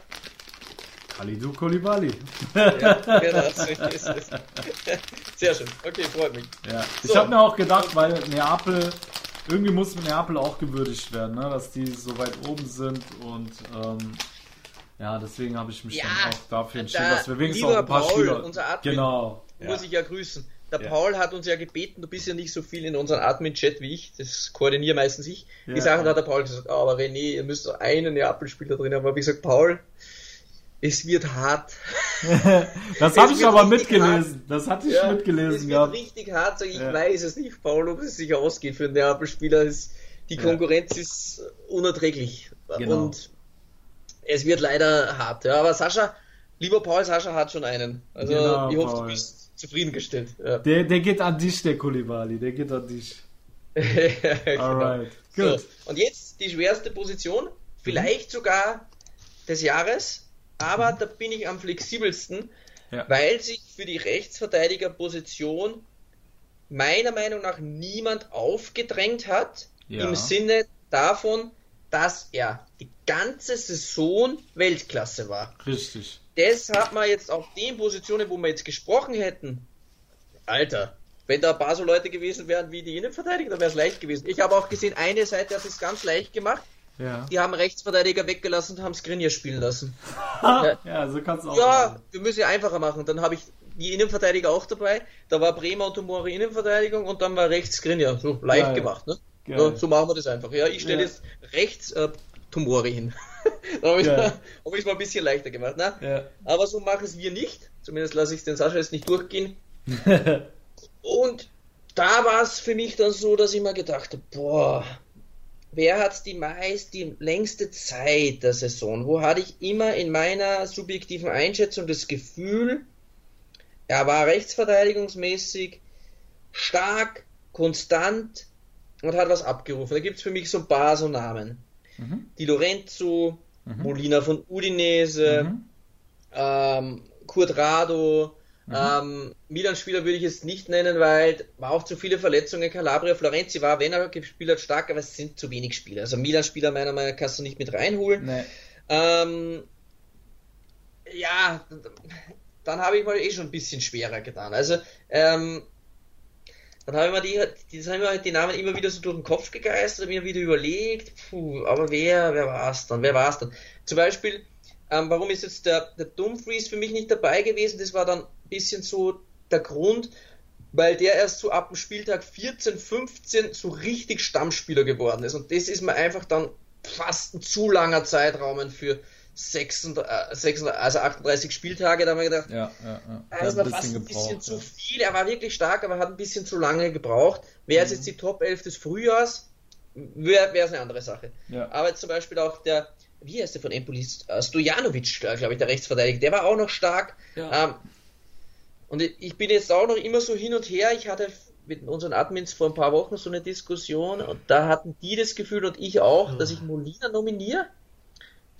Khalidou Koulibaly. ja, genau, so ist es. [laughs] Sehr schön. Okay, freut mich. Ja. So. Ich habe mir auch gedacht, weil Neapel, irgendwie muss Neapel auch gewürdigt werden, ne? dass die so weit oben sind und ähm, ja, deswegen habe ich mich ja, dann auch dafür entschieden, da, dass wir wenigstens auch ein paar Paul, Spieler... Unser Admin, genau. Muss ich ja grüßen. Der ja. Paul hat uns ja gebeten, du bist ja nicht so viel in unserem Admin-Chat wie ich, das koordiniere meistens ich. Ja. Die Sachen hat der Paul gesagt, oh, aber René, ihr müsst einen Neapel-Spieler drin haben. Aber ich gesagt, Paul, es wird hart. [laughs] das habe ich aber mitgelesen. Hart. Das hatte ich ja, mitgelesen es wird richtig hart. So, ich ja. weiß es nicht, Paul, ob es sich ausgeht für einen Neapel-Spieler. Die Konkurrenz ist unerträglich. Genau. Und es wird leider hart. Ja, aber Sascha, lieber Paul, Sascha hat schon einen. Also genau, ich hoffe, Paul. du bist zufriedengestellt. Ja. Der, der geht an dich, der Kulibali, der geht an dich. [laughs] genau. Alright, gut. So, und jetzt die schwerste Position, vielleicht mhm. sogar des Jahres, aber mhm. da bin ich am flexibelsten, ja. weil sich für die Rechtsverteidigerposition meiner Meinung nach niemand aufgedrängt hat, ja. im Sinne davon, dass er die ganze Saison Weltklasse war. Richtig das hat man jetzt auf den Positionen, wo wir jetzt gesprochen hätten, Alter, wenn da ein paar so Leute gewesen wären wie die Innenverteidiger, dann wäre es leicht gewesen. Ich habe auch gesehen, eine Seite hat es ganz leicht gemacht. Ja. Die haben Rechtsverteidiger weggelassen und haben Skriniar spielen lassen. [laughs] ja, so kannst du auch. Ja, machen. wir müssen ja einfacher machen. Dann habe ich die Innenverteidiger auch dabei. Da war Bremer und Tomori Innenverteidigung und dann war rechts Skriniar. So leicht ja, gemacht, ne? Ja, so machen wir das einfach. Ja, ich stelle jetzt rechts äh, Tomori hin. [laughs] da habe ich ja. es mal ein bisschen leichter gemacht. Ne? Ja. Aber so machen es wir nicht. Zumindest lasse ich den Sascha jetzt nicht durchgehen. [laughs] und da war es für mich dann so, dass ich mir gedacht habe, boah, wer hat die meist, die längste Zeit der Saison? Wo hatte ich immer in meiner subjektiven Einschätzung das Gefühl, er war rechtsverteidigungsmäßig stark, konstant und hat was abgerufen. Da gibt es für mich so ein paar so Namen mhm. Di Lorenzo, mhm. Molina von Udinese, mhm. ähm, Kurt Rado, mhm. ähm, Milan-Spieler würde ich jetzt nicht nennen, weil war auch zu viele Verletzungen. Calabria, Florenzi war, wenn er gespielt hat, stark, aber es sind zu wenig Spieler. Also Milan-Spieler meiner Meinung nach kannst du nicht mit reinholen. Nee. Ähm, ja, dann habe ich mal eh schon ein bisschen schwerer getan. Also, ähm, dann habe ich mir die, die, haben mir die Namen immer wieder so durch den Kopf gegeistert, mir wieder überlegt, puh, aber wer, wer war es dann, wer war es dann? Zum Beispiel, ähm, warum ist jetzt der, der Dumfries für mich nicht dabei gewesen? Das war dann ein bisschen so der Grund, weil der erst so ab dem Spieltag 14, 15 so richtig Stammspieler geworden ist. Und das ist mir einfach dann fast ein zu langer Zeitraum für, 36, äh, also 38 Spieltage, da haben wir gedacht, ja, ja, ja. das war fast ein bisschen zu viel. Er war wirklich stark, aber hat ein bisschen zu lange gebraucht. Wäre es mhm. jetzt die Top 11 des Frühjahrs, wäre es eine andere Sache. Ja. Aber zum Beispiel auch der, wie heißt der von Empoli? Äh, Stojanovic, äh, glaube ich, der Rechtsverteidiger, der war auch noch stark. Ja. Ähm, und ich bin jetzt auch noch immer so hin und her. Ich hatte mit unseren Admins vor ein paar Wochen so eine Diskussion und da hatten die das Gefühl und ich auch, dass ich Molina nominiere.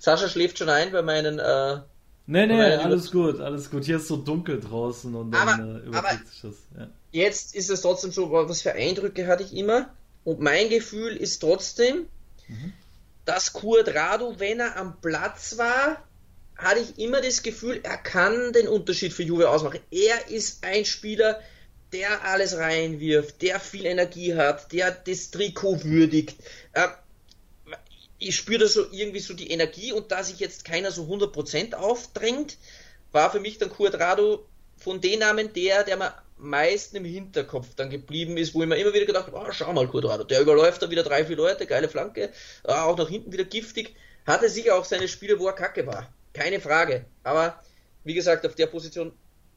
Sascha schläft schon ein bei meinen. Äh, nee, nee, alles gut, alles gut. Hier ist so dunkel draußen und dann aber, äh, überträgt sich das. Ja. Jetzt ist es trotzdem so, was für Eindrücke hatte ich immer? Und mein Gefühl ist trotzdem, mhm. dass Rado, wenn er am Platz war, hatte ich immer das Gefühl, er kann den Unterschied für Juve ausmachen. Er ist ein Spieler, der alles reinwirft, der viel Energie hat, der das Trikot würdigt. Ich spüre da so irgendwie so die Energie und da sich jetzt keiner so 100% aufdrängt, war für mich dann Rado von den Namen der, der mir meisten im Hinterkopf dann geblieben ist, wo ich mir immer wieder gedacht habe, oh, schau mal, Quadrado, der überläuft da wieder drei, vier Leute, geile Flanke, ah, auch nach hinten wieder giftig. Hatte sicher auch seine Spiele, wo er kacke war. Keine Frage. Aber wie gesagt, auf der Position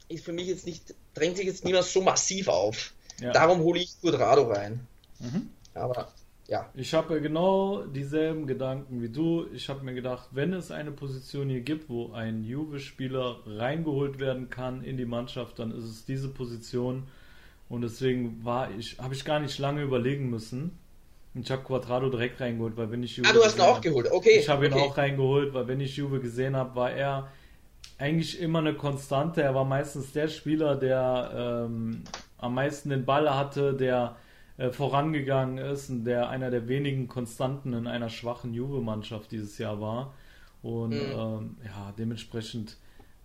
ist für mich jetzt nicht, drängt sich jetzt niemand so massiv auf. Ja. Darum hole ich Quadrado rein. Mhm. Aber ja. Ich habe genau dieselben Gedanken wie du. Ich habe mir gedacht, wenn es eine Position hier gibt, wo ein Juve-Spieler reingeholt werden kann in die Mannschaft, dann ist es diese Position. Und deswegen war ich, habe ich gar nicht lange überlegen müssen. Ich habe Quadrado direkt reingeholt, weil wenn ich Juve. Ah, du hast ihn auch geholt, okay. Ich habe ihn okay. auch reingeholt, weil wenn ich Juve gesehen habe, war er eigentlich immer eine Konstante. Er war meistens der Spieler, der ähm, am meisten den Ball hatte, der äh, vorangegangen ist und der einer der wenigen Konstanten in einer schwachen Juve-Mannschaft dieses Jahr war. Und mhm. ähm, ja, dementsprechend,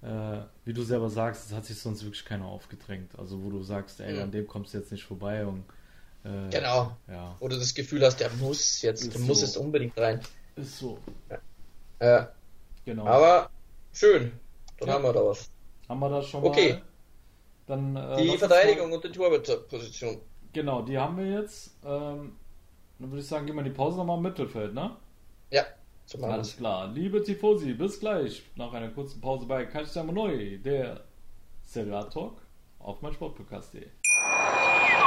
äh, wie du selber sagst, es hat sich sonst wirklich keiner aufgedrängt. Also wo du sagst, ey, mhm. an dem kommst du jetzt nicht vorbei. Und, äh, genau. Ja. Du das Gefühl hast, der muss jetzt, ist der so. muss jetzt unbedingt rein. Ist so. Ja. Genau. Aber schön. Dann ja. haben wir da was. Haben wir das schon okay. mal? Dann, äh, die Verteidigung und die Torwartposition. Genau, die haben wir jetzt. Ähm, dann würde ich sagen, gehen wir in die Pause nochmal im Mittelfeld, ne? Ja, zum Alles klar. Liebe Tifosi, bis gleich nach einer kurzen Pause bei Calciamo Neu, der Serie Talk auf mein Sportpodcast.de.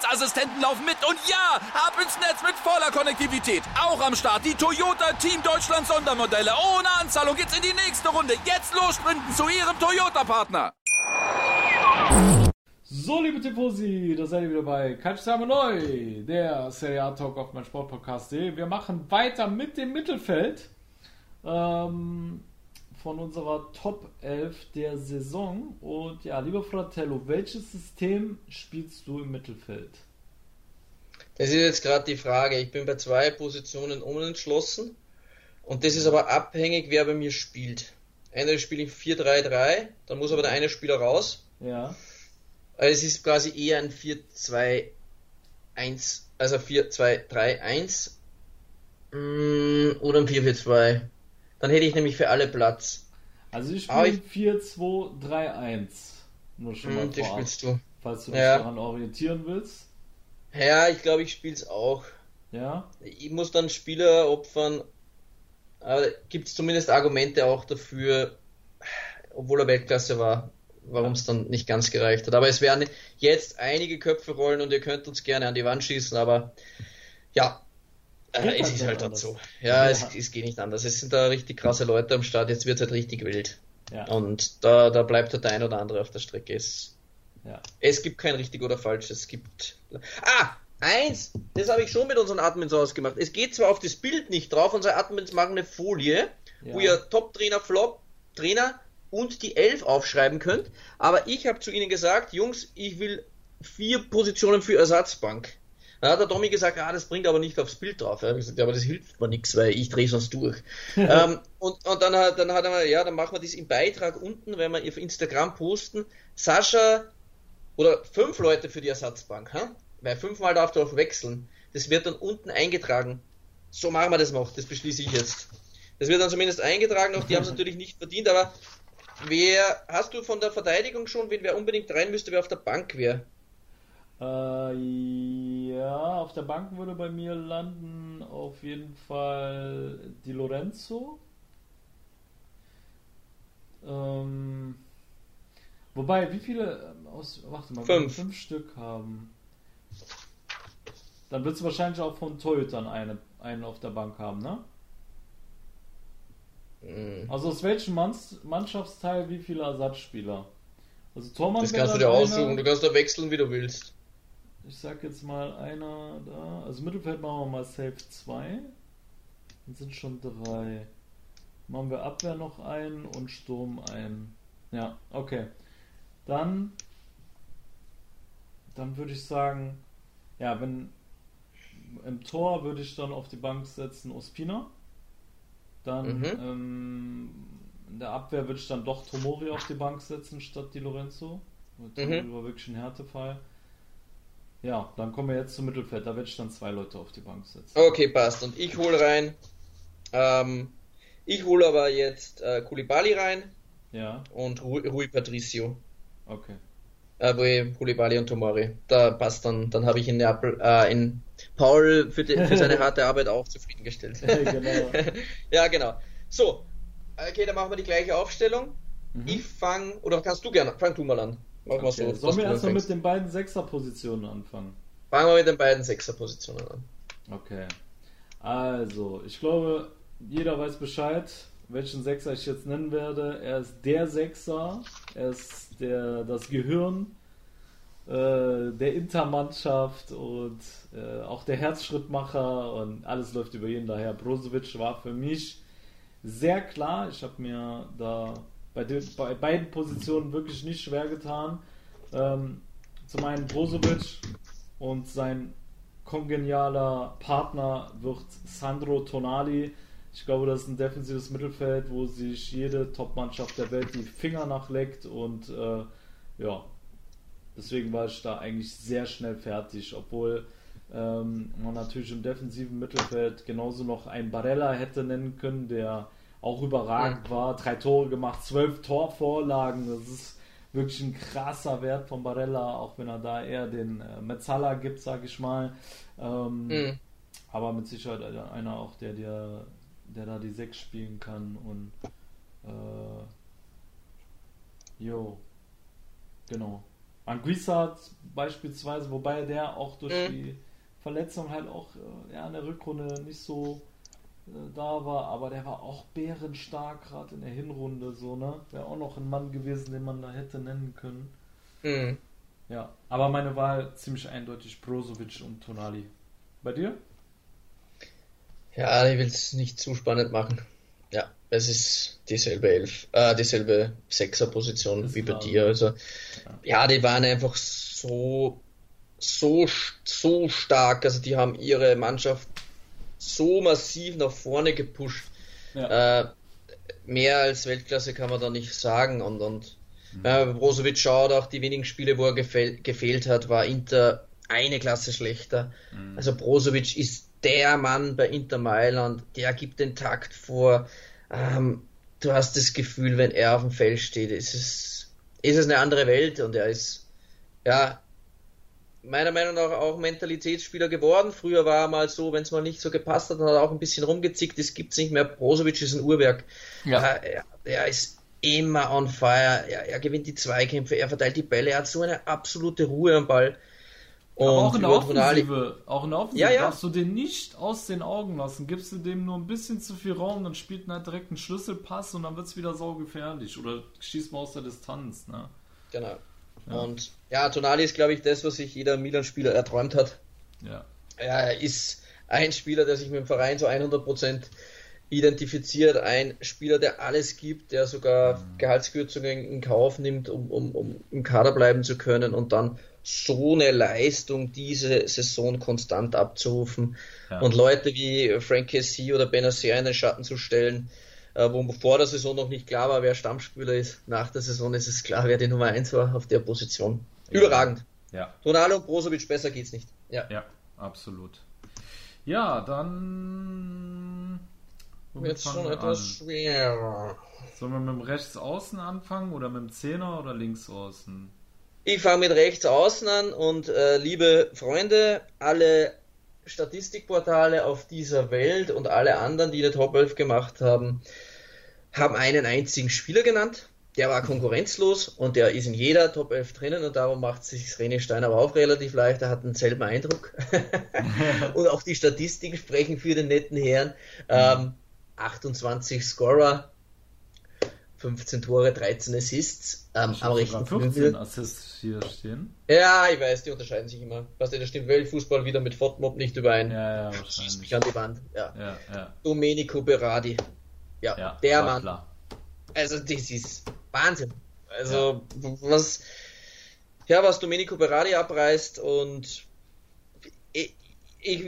Sicherheitsassistenten laufen mit. Und ja, ab ins Netz mit voller Konnektivität. Auch am Start die Toyota Team Deutschland Sondermodelle. Ohne Anzahlung geht's in die nächste Runde. Jetzt los sprinten zu ihrem Toyota-Partner. So, liebe Tifosi, da seid ihr wieder bei Calciamo Neu, der Serie A Talk auf mein Sportpodcast.de. Wir machen weiter mit dem Mittelfeld ähm, von unserer Top 11 der Saison. Und ja, lieber Fratello, welches System spielst du im Mittelfeld? Das ist jetzt gerade die Frage. Ich bin bei zwei Positionen unentschlossen. Und das ist aber abhängig, wer bei mir spielt. Entweder spiele ich 4-3-3, dann muss aber der eine Spieler raus. Ja. Also es ist quasi eher ein 4-2-1, also 4-2-3-1 mm, oder ein 4-4-2. Dann hätte ich nämlich für alle Platz. Also ich spiele 4-2-3-1. Nur schon mal mm, vorab, spielst du. Falls du dich ja. daran orientieren willst. Ja, ich glaube, ich spiele es auch. Ja. Ich muss dann Spieler opfern. Aber gibt es zumindest Argumente auch dafür, obwohl er Weltklasse war, warum es dann nicht ganz gereicht hat. Aber es werden jetzt einige Köpfe rollen und ihr könnt uns gerne an die Wand schießen, aber ja, äh, es ist halt anders. so. Ja, ja. Es, es, geht nicht anders. Es sind da richtig krasse Leute am Start, jetzt wird es halt richtig wild. Ja. Und da, da bleibt halt der ein oder andere auf der Strecke. Es, ja. es gibt kein richtig oder falsch, es gibt. Ah! Eins, das habe ich schon mit unseren Admins ausgemacht. Es geht zwar auf das Bild nicht drauf, unsere Admins machen eine Folie, wo ihr Top-Trainer, Flop-Trainer und die Elf aufschreiben könnt, aber ich habe zu ihnen gesagt, Jungs, ich will vier Positionen für Ersatzbank. Dann hat der Tommy gesagt, ah, das bringt aber nicht aufs Bild drauf. Ja, gesagt, ja aber das hilft mir nichts, weil ich drehe sonst durch. [laughs] ähm, und, und dann hat, dann hat er mal, ja, dann machen wir das im Beitrag unten, wenn wir auf Instagram posten. Sascha oder fünf Leute für die Ersatzbank, ha? weil fünfmal darf auch wechseln. Das wird dann unten eingetragen. So machen wir das noch, das beschließe ich jetzt. Das wird dann zumindest eingetragen, auch die haben es [laughs] natürlich nicht verdient, aber wer, hast du von der Verteidigung schon, wen wer unbedingt rein müsste, wer auf der Bank wäre? Äh, ja, auf der Bank würde bei mir landen auf jeden Fall Di Lorenzo. Ähm, wobei, wie viele ähm, aus, warte mal, Fünf. fünf Stück haben. Dann wird es wahrscheinlich auch von Torhütern eine, einen auf der Bank haben, ne? Mhm. Also aus welchem Manns Mannschaftsteil wie viele Ersatzspieler? Also Tormann Das kannst du dir aussuchen, du kannst da wechseln, wie du willst. Ich sag jetzt mal einer da. Also Mittelfeld machen wir mal Safe 2. Dann sind schon drei. Machen wir Abwehr noch einen und Sturm einen. Ja, okay. Dann. Dann würde ich sagen, ja, wenn im Tor würde ich dann auf die Bank setzen Ospina. Dann Mhm. ähm, in der Abwehr würde ich dann doch Tomori auf die Bank setzen statt Di Lorenzo. Tomori Mhm. war wirklich ein Härtefall. Ja, dann kommen wir jetzt zum Mittelfeld. Da werde ich dann zwei Leute auf die Bank setzen. Okay, passt. Und ich hole rein. Ähm, ich hole aber jetzt äh, Koulibaly rein Ja, und Rui, Rui Patricio. okay. Äh, Rui, Koulibaly und Tomori. Da passt dann. Dann habe ich in Neapel, äh, in Paul für, die, für seine [laughs] harte Arbeit auch zufriedengestellt. [laughs] genau. [laughs] ja, genau. So. Okay, dann machen wir die gleiche Aufstellung. Mhm. Ich fange, oder kannst du gerne, fang du mal an. Machen wir Okay. so. Sollen wir erstmal mit den beiden Sechserpositionen anfangen? Fangen wir mit den beiden Sechserpositionen an. Okay. Also, ich glaube, jeder weiß Bescheid, welchen Sechser ich jetzt nennen werde. Er ist der Sechser, er ist der, das Gehirn äh, der Intermannschaft und äh, auch der Herzschrittmacher und alles läuft über ihn daher. Brozovic war für mich sehr klar. Ich habe mir da bei, den, bei beiden Positionen wirklich nicht schwer getan. Ähm, zum einen Brozovic und sein kongenialer Partner wird Sandro Tonali. Ich glaube, das ist ein defensives Mittelfeld, wo sich jede Top-Mannschaft der Welt die Finger nachleckt und äh, ja, deswegen war ich da eigentlich sehr schnell fertig, obwohl ähm, man natürlich im defensiven Mittelfeld genauso noch einen Barella hätte nennen können, der auch überragend war. Drei Tore gemacht, zwölf Torvorlagen. Das ist wirklich ein krasser Wert von Barella, auch wenn er da eher den äh, Mezzala gibt, sag ich mal. Ähm, Mhm. Aber mit Sicherheit einer auch, der, der, der da die Sechs spielen kann und äh, jo, genau. Anguissa beispielsweise, wobei der auch durch Mhm. die Verletzung halt auch äh, ja, in der Rückrunde nicht so da war, aber der war auch bärenstark gerade in der Hinrunde so, ne? Wäre auch noch ein Mann gewesen, den man da hätte nennen können. Mhm. Ja, aber meine Wahl ziemlich eindeutig Brozovic und Tonali. Bei dir? Ja, ich will es nicht zu spannend machen. Ja, es ist dieselbe Elf, äh, dieselbe Sechserposition wie bei klar. dir. Also, ja, die waren einfach so, so, so stark. Also, die haben ihre Mannschaft so massiv nach vorne gepusht. Ja. Äh, mehr als Weltklasse kann man da nicht sagen. Und, und äh, Brozovic schaut auch die wenigen Spiele, wo er gefehl, gefehlt hat, war Inter eine Klasse schlechter. Also Brozovic ist der Mann bei Inter Mailand, der gibt den Takt vor. Ähm, du hast das Gefühl, wenn er auf dem Feld steht, ist es, ist es eine andere Welt und er ist, ja, meiner Meinung nach auch Mentalitätsspieler geworden. Früher war er mal so, wenn es mal nicht so gepasst hat, dann hat er auch ein bisschen rumgezickt. Das gibt's nicht mehr. Brozovic ist ein Uhrwerk. Ja. Äh, er, er ist immer on fire. Er, er gewinnt die Zweikämpfe, er verteilt die Bälle, er hat so eine absolute Ruhe am Ball. Und Aber auch in der Offensive, auch in der Offensive Ja, ja. darfst du den nicht aus den Augen lassen. Gibst du dem nur ein bisschen zu viel Raum, dann spielt er halt direkt einen Schlüsselpass und dann wird es wieder saugefährlich. Oder schießt mal aus der Distanz, ne? Genau. Ja. Und ja, Tonali ist, glaube ich, das, was sich jeder Milan-Spieler erträumt hat. Ja. Er ist ein Spieler, der sich mit dem Verein zu 100% identifiziert, ein Spieler, der alles gibt, der sogar Gehaltskürzungen in Kauf nimmt, um, um, um im Kader bleiben zu können und dann so eine Leistung diese Saison konstant abzurufen Ja. und Leute wie Frank Kessie oder Benacer in den Schatten zu stellen, wo vor der Saison noch nicht klar war, wer Stammspieler ist. Nach der Saison ist es klar, wer die Nummer 1 war auf der Position. Überragend. Ja, Ronaldo und Brozovic, besser geht's nicht. Ja. ja, absolut. Ja, dann. Jetzt schon etwas an? schwerer. Sollen wir mit dem Rechtsaußen anfangen oder mit dem Zehner oder Linksaußen? Ich fange mit rechts außen an und äh, liebe Freunde, alle Statistikportale auf dieser Welt und alle anderen, die eine Top 11 gemacht haben, haben einen einzigen Spieler genannt. Der war konkurrenzlos und der ist in jeder Top 11 drinnen und darum macht sich René Stein aber auch relativ leicht. Er hat denselben Eindruck. [laughs] und auch die Statistiken sprechen für den netten Herrn. Ähm, 28 Scorer, 15 Tore, 13 Assists. Ähm, am rechten 15 Flügel. Assists hier stehen. Ja, ich weiß, die unterscheiden sich immer. Was denn, da stimmt Weltfußball wieder mit Fotmob nicht überein. Ja, ja, Schießt mich wahrscheinlich. an die Wand. Ja. Ja, ja, Domenico Berardi. Ja, ja. der Mann. Klar. Also das ist Wahnsinn. Also was ja, was Domenico Berardi abreißt und ich, ich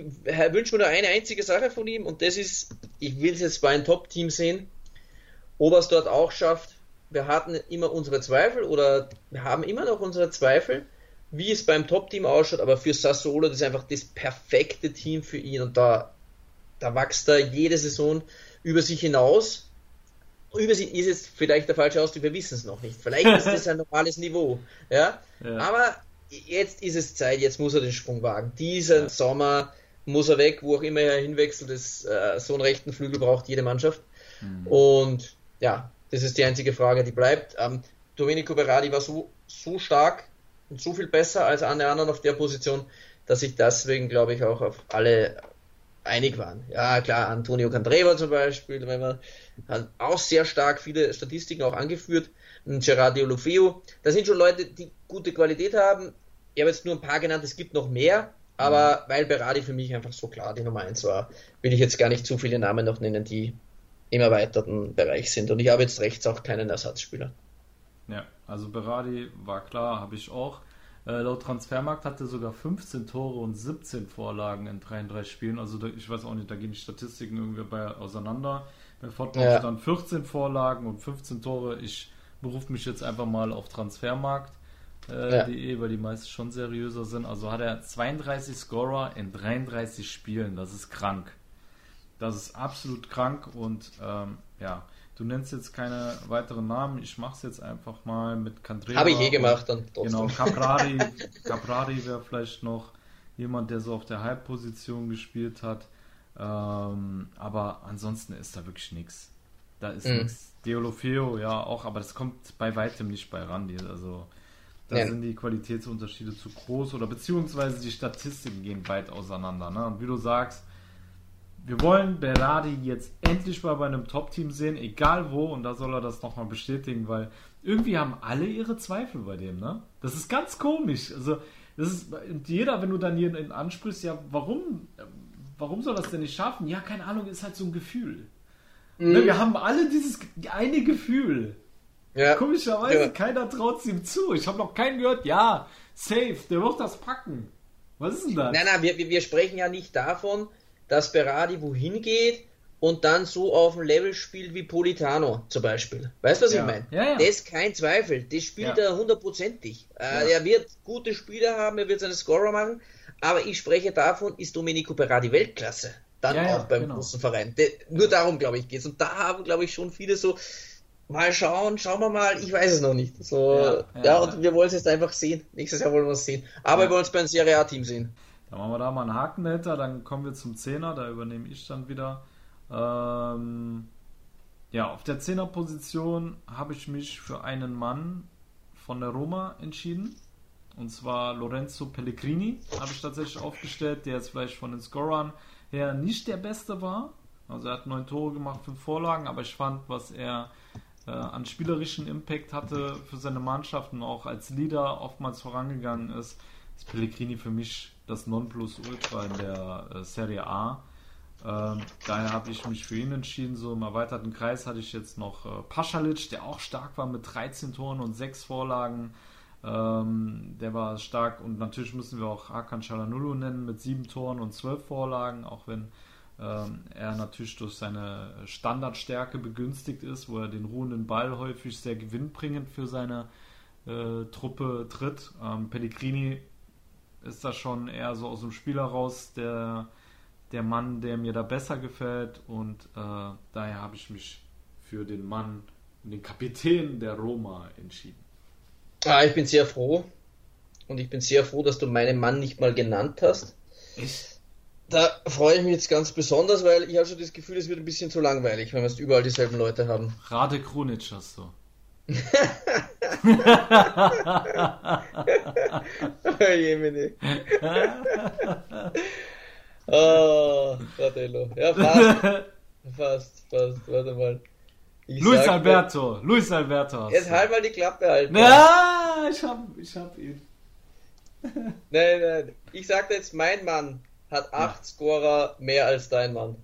wünsche mir nur eine einzige Sache von ihm und das ist, ich will es jetzt bei einem Top-Team sehen, ob er es dort auch schafft. Wir hatten immer unsere Zweifel oder wir haben immer noch unsere Zweifel, wie es beim Top-Team ausschaut, aber für Sassuolo das ist einfach das perfekte Team für ihn und da, da wächst er jede Saison über sich hinaus über sie ist jetzt vielleicht der falsche Ausdruck, wir wissen es noch nicht. Vielleicht ist das ein [laughs] normales Niveau. Ja? Ja. Aber jetzt ist es Zeit, jetzt muss er den Sprung wagen. Diesen Sommer muss er weg, wo auch immer er hinwechselt. Das, äh, so einen rechten Flügel braucht jede Mannschaft. Und ja, das ist die einzige Frage, die bleibt. Ähm, Domenico Berardi war so, so stark und so viel besser als alle anderen auf der Position, dass ich deswegen, glaube ich, auch auf alle einig waren. Ja, klar, Antonio Candreva zum Beispiel, wenn man hat auch sehr stark viele Statistiken auch angeführt. Gerard Deulofeo, das sind schon Leute, die gute Qualität haben. Ich habe jetzt nur ein paar genannt, es gibt noch mehr, aber weil Berardi für mich einfach so klar die Nummer 1 war, will ich jetzt gar nicht zu viele Namen noch nennen, die im erweiterten Bereich sind. Und ich habe jetzt rechts auch keinen Ersatzspieler. Ja, also Berardi war klar, habe ich auch. Äh, laut Transfermarkt hatte sogar 15 Tore und 17 Vorlagen in 33 Spielen. Also da, ich weiß auch nicht, da gehen die Statistiken irgendwie bei auseinander. Bei Fortnite Ja. dann 14 Vorlagen und 15 Tore. Ich berufe mich jetzt einfach mal auf Transfermarkt. Äh, Ja. .de, weil die meisten schon seriöser sind. Also hat er 32 Scorer in 33 Spielen. Das ist krank. Das ist absolut krank und ähm, ja, du nennst jetzt keine weiteren Namen. Ich mache es jetzt einfach mal mit Candreva. Habe ich eh gemacht dann trotzdem. Genau, Caprari, [laughs] Caprari wäre vielleicht noch jemand, der so auf der Halbposition gespielt hat. Ähm, aber ansonsten ist da wirklich nichts. Da ist Mhm. nichts. Deolofeo, ja, auch, aber das kommt bei weitem nicht bei Randi. Also da Ja. sind die Qualitätsunterschiede zu groß oder beziehungsweise die Statistiken gehen weit auseinander. Ne? Und wie du sagst, wir wollen Berardi jetzt endlich mal bei einem Top-Team sehen, egal wo, und da soll er das nochmal bestätigen, weil irgendwie haben alle ihre Zweifel bei dem, ne? Das ist ganz komisch. Also, das ist jeder, wenn du dann hier ansprichst, ja, warum, warum soll das denn nicht schaffen? Ja, keine Ahnung, ist halt so ein Gefühl. Ne, wir haben alle dieses eine Gefühl. Ja. Komischerweise, Ja. keiner traut es ihm zu. Ich habe noch keinen gehört, ja, safe, der wird das packen. Was ist denn das? Nein, nein, wir, wir wir sprechen ja nicht davon, dass Berardi wohin geht und dann so auf dem Level spielt wie Politano zum Beispiel. Weißt du, was Ja. ich meine? Ja, ja. Das ist kein Zweifel. Das spielt er hundertprozentig. Äh, Er wird gute Spieler haben, er wird seine Scorer machen, aber ich spreche davon, ist Domenico Berardi Weltklasse. Dann auch beim genau. großen Verein. De, nur darum, glaube ich, geht's. Und da haben, glaube ich, schon viele so, mal schauen, schauen wir mal, ich weiß es noch nicht. So, Ja, und wir wollen es jetzt einfach sehen. Nächstes Jahr wollen wir es sehen. Aber wir wollen es beim Serie A-Team sehen. Dann machen wir da mal einen Haken dahinter, dann kommen wir zum Zehner, da übernehme ich dann wieder. Ähm, ja, auf der Zehnerposition habe ich mich für einen Mann von der Roma entschieden. Und zwar Lorenzo Pellegrini habe ich tatsächlich aufgestellt, der jetzt vielleicht von den Scorern her nicht der Beste war. Also er hat neun Tore gemacht, fünf Vorlagen, aber ich fand, was er äh, an spielerischen Impact hatte für seine Mannschaft und auch als Leader oftmals vorangegangen ist, ist Pellegrini für mich das Nonplusultra in der äh, Serie A. Ähm, daher habe ich mich für ihn entschieden. So im erweiterten Kreis hatte ich jetzt noch äh, Paschalic, der auch stark war mit 13 Toren und 6 Vorlagen. Ähm, der war stark und natürlich müssen wir auch Hakan Çalhanoğlu nennen mit 7 Toren und 12 Vorlagen, auch wenn ähm, er natürlich durch seine Standardstärke begünstigt ist, wo er den ruhenden Ball häufig sehr gewinnbringend für seine äh, Truppe tritt. Ähm, Pellegrini ist da schon eher so aus dem Spiel heraus der, der Mann, der mir da besser gefällt und äh, daher habe ich mich für den Mann, den Kapitän der Roma entschieden. Ah, ich bin sehr froh, Und ich bin sehr froh, dass du meinen Mann nicht mal genannt hast. Ich? Da freue ich mich jetzt ganz besonders, weil ich habe schon das Gefühl, es wird ein bisschen zu langweilig, wenn wir jetzt überall dieselben Leute haben. Rade Krunic hast du. [laughs] [laughs] [laughs] oh, Jemine. oh, Fratello. Ja, fast. Fast, fast. Warte mal. Ich Luis Alberto. Mal, Luis Alberto. Jetzt halt mal die Klappe halten. Ja, ich hab, ich hab ihn. [laughs] nein, nein. Ich sagte jetzt, mein Mann hat acht ja. Scorer mehr als dein Mann.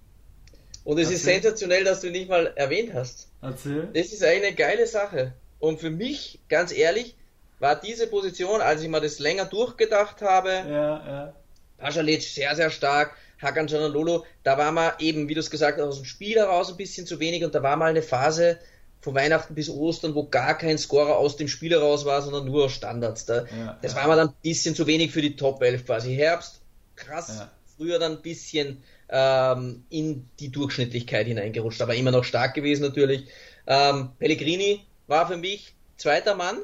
Und es Erzähl. ist sensationell, dass du ihn nicht mal erwähnt hast. Erzähl. Das ist eine geile Sache. Und für mich, ganz ehrlich, war diese Position, als ich mal das länger durchgedacht habe, ja, ja. Pasalic sehr, sehr stark, Hakan Canalolo, da war mal eben, wie du es gesagt hast, aus dem Spiel heraus ein bisschen zu wenig und da war mal eine Phase von Weihnachten bis Ostern, wo gar kein Scorer aus dem Spiel heraus war, sondern nur aus Standards. Da, ja, das war mal dann ein bisschen zu wenig für die Top 11 quasi. Herbst, krass, früher dann ein bisschen ähm, in die Durchschnittlichkeit hineingerutscht, aber immer noch stark gewesen natürlich. Ähm, Pellegrini war für mich zweiter Mann,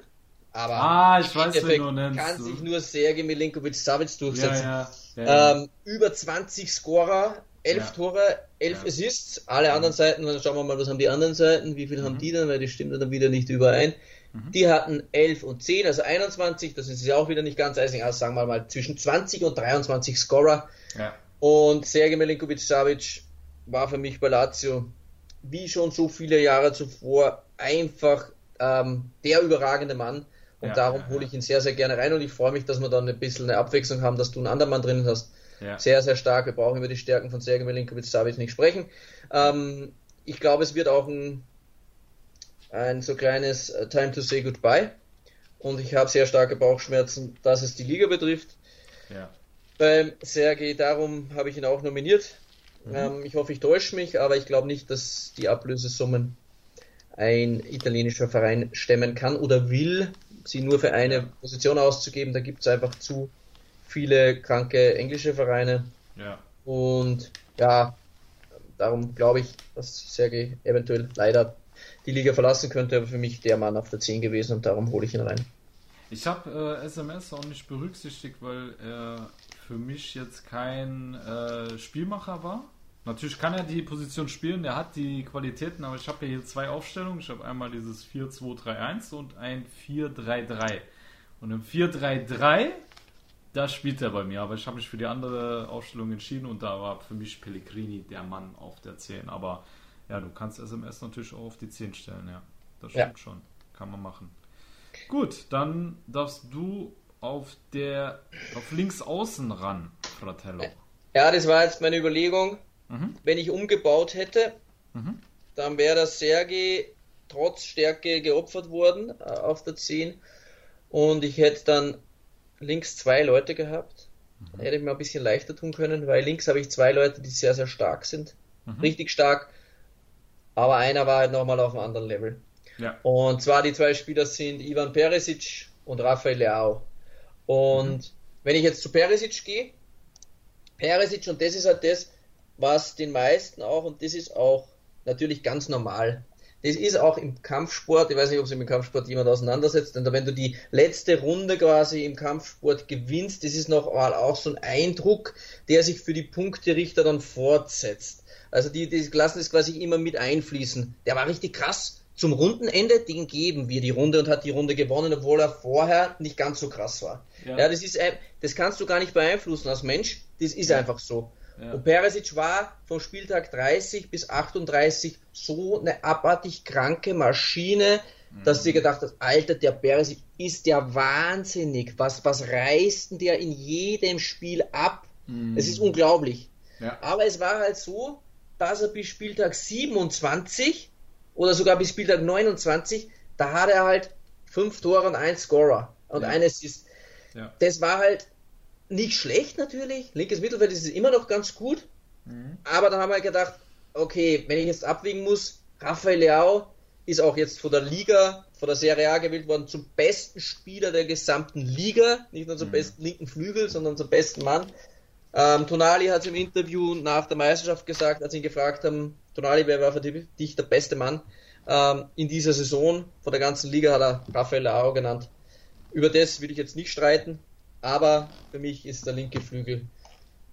aber ah, ich weiß, du kann du. sich nur Sergej Milinkovic-Savic durchsetzen. Ja, ja, ja, ähm, über 20 Scorer, 11 Tore, 11 Assists, alle anderen Seiten, dann schauen wir mal, was haben die anderen Seiten, wie viel mhm. haben die dann, weil die stimmen dann wieder nicht überein. Mhm. Die hatten 11 und 10, also 21, das ist ja auch wieder nicht ganz eisig, also sagen wir mal zwischen 20 und 23 Scorer. Und Sergej Milinkovic-Savic war für mich bei Lazio, wie schon so viele Jahre zuvor, einfach ähm, der überragende Mann. Und ja, darum hole ich ihn sehr, sehr gerne rein und ich freue mich, dass wir dann ein bisschen eine Abwechslung haben, dass du einen anderen Mann drin hast. Ja. Sehr, sehr stark. Wir brauchen über die Stärken von Sergej Milinkovic-Savic nicht sprechen. Ähm, ich glaube, es wird auch ein, ein so kleines äh, Time to say goodbye. Und ich habe sehr starke Bauchschmerzen, dass es die Liga betrifft. Ja. Beim Sergej, darum habe ich ihn auch nominiert. Mhm. Ähm, ich hoffe, ich täusche mich, aber ich glaube nicht, dass die Ablösesummen ein italienischer Verein stemmen kann oder will, sie nur für eine Position auszugeben. Da gibt es einfach zu viele kranke englische Vereine. Ja. Und ja, darum glaube ich, dass Sergei eventuell leider die Liga verlassen könnte, aber für mich der Mann auf der 10 gewesen und darum hole ich ihn rein. Ich habe äh, SMS auch nicht berücksichtigt, weil er für mich jetzt kein äh, Spielmacher war. Natürlich kann er die Position spielen, er hat die Qualitäten, aber ich habe hier zwei Aufstellungen. Ich habe einmal dieses 4-2-3-1 und ein 4-3-3. Und im 4-3-3, da spielt er bei mir, aber ich habe mich für die andere Aufstellung entschieden und da war für mich Pellegrini der Mann auf der 10. Aber ja, du kannst SMS natürlich auch auf die 10 stellen, ja. Das stimmt ja. schon. Kann man machen. Gut, dann darfst du auf der auf links außen ran, Fratello. Ja, das war jetzt meine Überlegung. Mhm. Wenn ich umgebaut hätte, mhm. dann wäre das Sergei trotz Stärke geopfert worden äh, auf der 10 und ich hätte dann links zwei Leute gehabt. Mhm. Hätte ich mir ein bisschen leichter tun können, weil links habe ich zwei Leute, die sehr, sehr stark sind. Mhm. Richtig stark. Aber einer war halt nochmal auf einem anderen Level. Ja. Und zwar die zwei Spieler sind Ivan Perisic und Rafael Leao. Und mhm. wenn ich jetzt zu Perisic gehe, Perisic, und das ist halt das, was den meisten auch, und das ist auch natürlich ganz normal. Das ist auch im Kampfsport, ich weiß nicht, ob sich mit Kampfsport jemand auseinandersetzt, denn wenn du die letzte Runde quasi im Kampfsport gewinnst, das ist noch mal auch so ein Eindruck, der sich für die Punkterichter dann fortsetzt. Also die, die lassen das quasi immer mit einfließen. Der war richtig krass. Zum Rundenende, den geben wir die Runde und hat die Runde gewonnen, obwohl er vorher nicht ganz so krass war. Ja, ja das ist, das kannst du gar nicht beeinflussen als Mensch. Das ist ja. einfach so. Ja. Und Peresic war vom Spieltag 30 bis 38 so eine abartig kranke Maschine, mhm. dass sie gedacht hat, Alter, der Peresic ist ja wahnsinnig. Was, was reißt denn der in jedem Spiel ab? Mhm. Es ist unglaublich. Ja. Aber es war halt so, dass er bis Spieltag 27 oder sogar bis Spieltag 29, da hat er halt fünf Tore und ein Scorer und ja. ein Assist. Ja. Das war halt nicht schlecht natürlich. Linkes Mittelfeld ist immer noch ganz gut. Mhm. Aber dann haben wir gedacht, okay, wenn ich jetzt abwiegen muss, Rafael Leao ist auch jetzt von der Liga, von der Serie A gewählt worden zum besten Spieler der gesamten Liga. Nicht nur zum mhm. besten linken Flügel, sondern zum besten Mann. Ähm, Tonali hat es im Interview nach der Meisterschaft gesagt, als sie ihn gefragt haben, Tonali, wer war für dich der beste Mann ähm, in dieser Saison? Von der ganzen Liga hat er Rafael Leao genannt. Über das will ich jetzt nicht streiten, aber für mich ist der linke Flügel,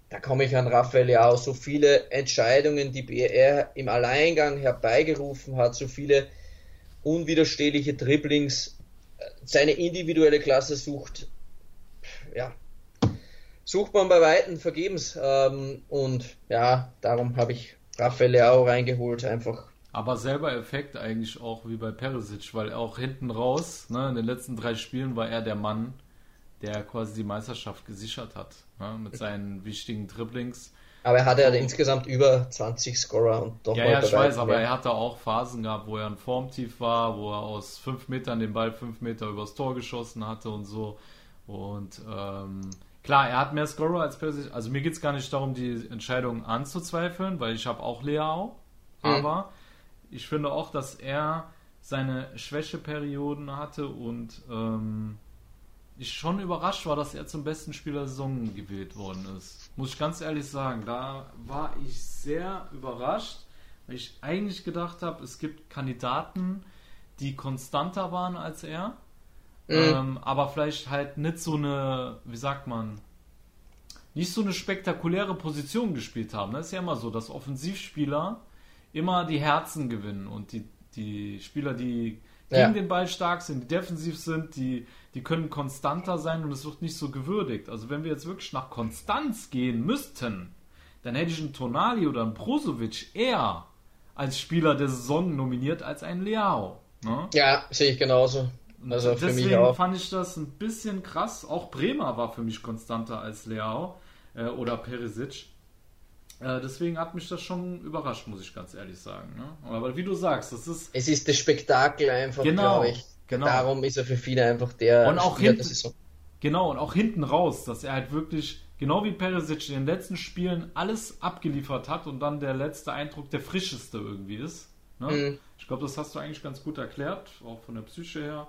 da komme ich an Raphael auch so viele Entscheidungen, die er im Alleingang herbeigerufen hat, so viele unwiderstehliche Dribblings, seine individuelle Klasse sucht, ja, sucht man bei Weitem vergebens. Ähm, und ja, darum habe ich Raphael Leao reingeholt, einfach. Aber selber Effekt eigentlich auch wie bei Perisic, weil auch hinten raus, ne, in den letzten drei Spielen war er der Mann, der quasi die Meisterschaft gesichert hat, ne, mit seinen wichtigen Dribblings. Aber er hatte ja insgesamt über 20 Scorer und doch Ja, ja, ich weiß, aber er hatte auch Phasen gehabt, wo er ein Formtief war, wo er aus 5 Metern den Ball 5 Meter übers Tor geschossen hatte und so. Und ähm, klar, er hat mehr Scorer als Perisic. Also mir geht es gar nicht darum, die Entscheidung anzuzweifeln, weil ich habe auch Leao. Mhm. Aber ich finde auch, dass er seine Schwächeperioden hatte und ähm, ich schon überrascht war, dass er zum besten Spieler der Saison gewählt worden ist. Muss ich ganz ehrlich sagen. Da war ich sehr überrascht, weil ich eigentlich gedacht habe, es gibt Kandidaten, die konstanter waren als er. Mhm. Ähm, aber vielleicht halt nicht so eine, wie sagt man, nicht so eine spektakuläre Position gespielt haben. Das ist ja immer so, dass Offensivspieler immer die Herzen gewinnen und die, die Spieler, die gegen ja. den Ball stark sind, die defensiv sind, die, die können konstanter sein und es wird nicht so gewürdigt. Also wenn wir jetzt wirklich nach Konstanz gehen müssten, dann hätte ich einen Tonali oder einen Brozovic eher als Spieler der Saison nominiert als einen Leao. Ne? Ja, sehe ich genauso. Also für Deswegen mich auch. fand ich das ein bisschen krass. Auch Bremer war für mich konstanter als Leao äh, oder Perisic. Äh, deswegen hat mich das schon überrascht, muss ich ganz ehrlich sagen. Ne? Aber wie du sagst, das ist. Es ist das Spektakel einfach, genau, glaube ich. Genau. Darum ist er für viele einfach der. Und auch Spieler, hinten, so. Genau, und auch hinten raus, dass er halt wirklich, genau wie Perisic in den letzten Spielen alles abgeliefert hat und dann der letzte Eindruck der frischeste irgendwie ist. Ne? Mhm. Ich glaube, das hast du eigentlich ganz gut erklärt, auch von der Psyche her,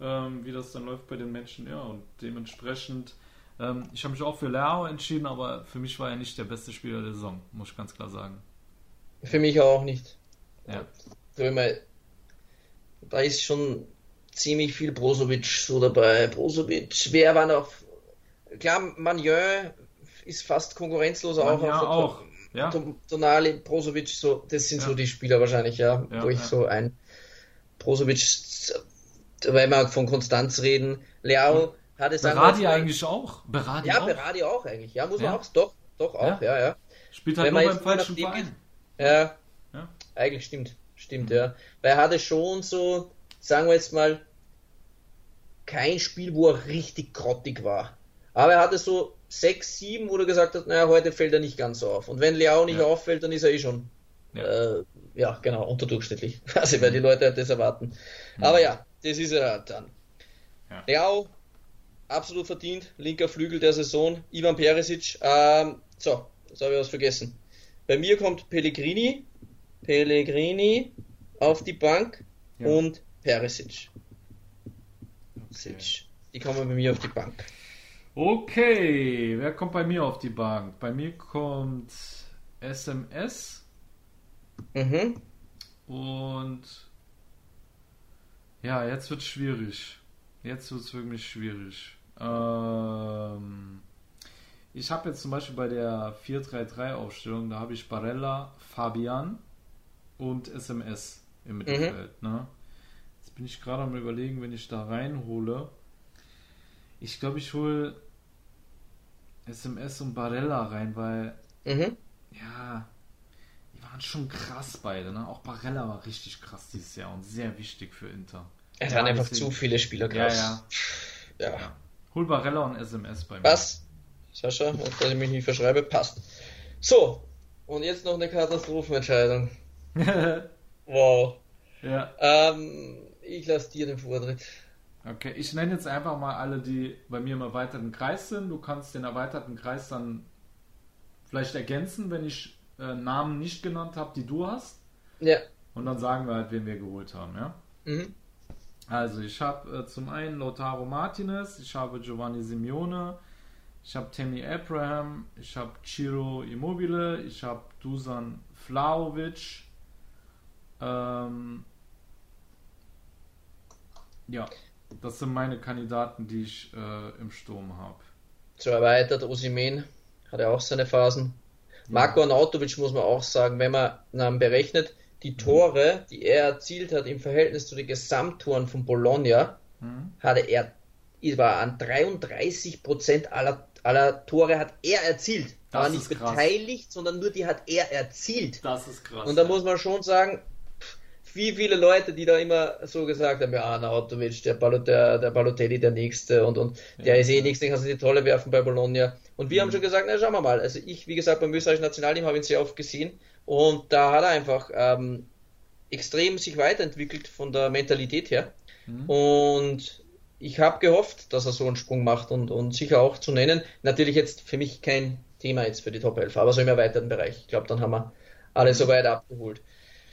ähm, wie das dann läuft bei den Menschen. Ja, und dementsprechend ähm, ich habe mich auch für Leao entschieden, aber für mich war er nicht der beste Spieler der Saison, muss ich ganz klar sagen. Für mich auch nicht. Ja. Da ist schon ziemlich viel Brozovic so dabei. Brozovic, wer war noch? Klar, Magnon ist fast konkurrenzlos auch. auch. Ja. Tonali, Brozovic, so, das sind ja. so die Spieler wahrscheinlich, ja, ja wo ich ja. so ein Brozovic, weil wir von Konstanz reden, Leao, hatte Berardi eigentlich auch? Berardi ja, auch? Berardi auch eigentlich. Ja, muss man auch. Doch, doch auch, ja, ja. ja. Spielt halt Wenn nur beim falschen Verein. Ja, ja, eigentlich stimmt. Stimmt, mhm. ja. Weil er hatte schon so, sagen wir jetzt mal, kein Spiel, wo er richtig grottig war. Aber er hatte so sechs, sieben, wo er gesagt hat, naja, heute fällt er nicht ganz so auf. Und wenn Leao nicht ja. auffällt, dann ist er eh schon, ja, äh, ja genau, unterdurchschnittlich. [laughs] Also, weil die Leute halt das erwarten. Mhm. Aber ja, das ist er dann. Ja. Leao absolut verdient, linker Flügel der Saison, Ivan Perisic. Ähm, so, jetzt habe ich was vergessen. Bei mir kommt Pellegrini, Pellegrini auf die Bank ja. und Perisic. Okay. Die kommen bei mir auf die Bank. Okay, wer kommt bei mir auf die Bank? Bei mir kommt SMS. Mhm. Und ja, jetzt wird es schwierig. Jetzt wird es wirklich schwierig. Ähm, ich habe jetzt zum Beispiel bei der 4-3-3-Aufstellung, da habe ich Barella, Fabian und SMS im. Mittelfeld. Mhm. Ne? Jetzt bin ich gerade am überlegen, wenn ich da reinhole. Ich glaube, ich hole SMS und Barella rein, weil mhm. ja, die waren schon krass beide. Ne? Auch Barella war richtig krass dieses Jahr und sehr wichtig für Inter. Es waren einfach zu viele Spieler krass. Ja, ja. ja. Hol Barella und SMS bei mir. Passt. Sascha, dass ich mich nicht verschreibe, passt. So, und jetzt noch eine Katastrophenentscheidung. [laughs] wow. Ja. Ähm, ich lasse dir den Vortritt. Okay, ich nenne jetzt einfach mal alle, die bei mir im erweiterten Kreis sind. Du kannst den erweiterten Kreis dann vielleicht ergänzen, wenn ich äh, Namen nicht genannt habe, die du hast. Ja. Und dann sagen wir halt, wen wir geholt haben, ja? Mhm. Also ich habe äh, zum einen Lautaro Martinez, ich habe Giovanni Simeone, ich habe Tammy Abraham, ich habe Ciro Immobile, ich habe Dusan Vlaovic. Ähm, ja. das sind meine Kandidaten, die ich äh, im Sturm habe. So erweitert, Osimen hat ja auch seine Phasen. Marco Arnautovic muss man auch sagen, wenn man ähm, berechnet, die Tore, die er erzielt hat im Verhältnis zu den Gesamttoren von Bologna, Mhm. hatte er, war an 33 Prozent aller, aller Tore hat er erzielt. Das war nicht ist krass. beteiligt, sondern nur die hat er erzielt. Das ist krass. Und da muss man schon sagen, wie viele Leute, die da immer so gesagt haben, ja, Arnautovic, der, Balo, der, der Balotelli, der Nächste und, und der ist eh nichts, den kannst du die Tolle werfen bei Bologna. Und wir haben schon gesagt, na schauen wir mal. Also ich, wie gesagt, beim österreichischen Nationalteam habe ich ihn sehr oft gesehen und da hat er einfach ähm, extrem sich weiterentwickelt von der Mentalität her. Und ich habe gehofft, dass er so einen Sprung macht und, und sicher auch zu nennen. Natürlich jetzt für mich kein Thema jetzt für die Top 11, aber so im erweiterten Bereich. Ich glaube, dann haben wir alle so weit abgeholt.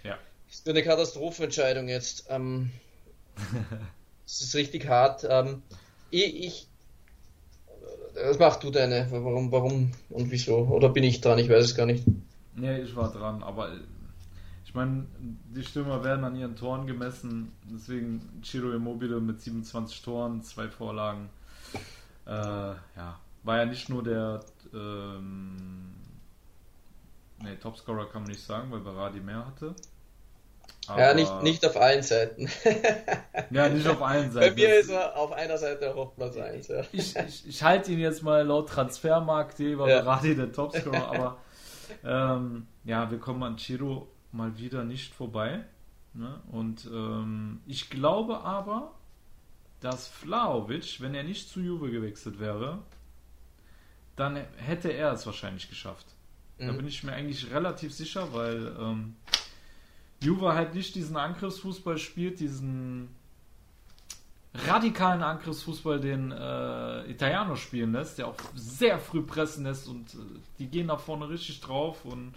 Ja. Das ist nur eine Katastrophenentscheidung jetzt. Ähm, [laughs] Es ist richtig hart. Ähm, ich, ich, was machst du deine? Warum, warum und wieso? Oder bin ich dran? Ich weiß es gar nicht. Nee, ich war dran, aber äh, ich meine, die Stürmer werden an ihren Toren gemessen, deswegen Ciro Immobile mit 27 Toren, zwei Vorlagen. Äh, ja, war ja nicht nur der ähm, nee, Topscorer kann man nicht sagen, weil Berardi mehr hatte. ja, nicht, nicht auf allen Seiten. Ja, nicht auf allen [laughs] Bei Seiten. mir Das- ist er auf einer Seite auf Platz 1. Ja. ich, ich, ich halte ihn jetzt mal laut Transfermarkt, war Ja. gerade der Topscorer, aber ähm, ja, wir kommen an Chiro mal wieder nicht vorbei. Ne? Und ähm, ich glaube aber, dass Vlaovic, wenn er nicht zu Juve gewechselt wäre, dann hätte er es wahrscheinlich geschafft. Da Mhm. bin ich mir eigentlich relativ sicher, weil ähm, Juve halt nicht diesen Angriffsfußball spielt, diesen radikalen Angriffsfußball, den äh, Italiano spielen lässt, der auch sehr früh pressen lässt und äh, die gehen nach vorne richtig drauf und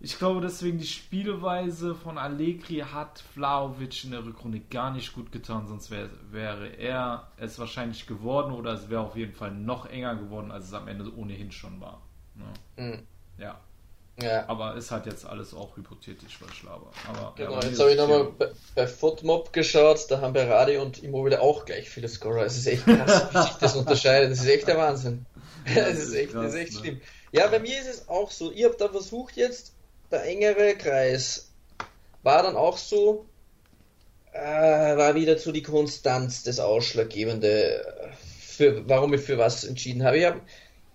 ich glaube deswegen die Spielweise von Allegri hat Vlaovic in der Rückrunde gar nicht gut getan, sonst wär, wäre er es wahrscheinlich geworden oder es wäre auf jeden Fall noch enger geworden, als es am Ende ohnehin schon war. Ne? Mhm. Ja, Ja. aber ist halt jetzt alles auch hypothetisch, was ich laber. Aber, Genau, ja, jetzt habe ich nochmal bei, bei Footmob geschaut, da haben Berardi und Immobile auch gleich viele Scorer. Es ist echt krass, wie sich das [laughs] unterscheidet. Das ist echt der Wahnsinn. [laughs] Das ist echt, das ist echt krass, ne? schlimm. Ja, bei mir ist es auch so. Ich habe da versucht jetzt, der engere Kreis war dann auch so, äh, war wieder so die Konstanz das Ausschlaggebende, für, warum ich für was entschieden habe. Ich habe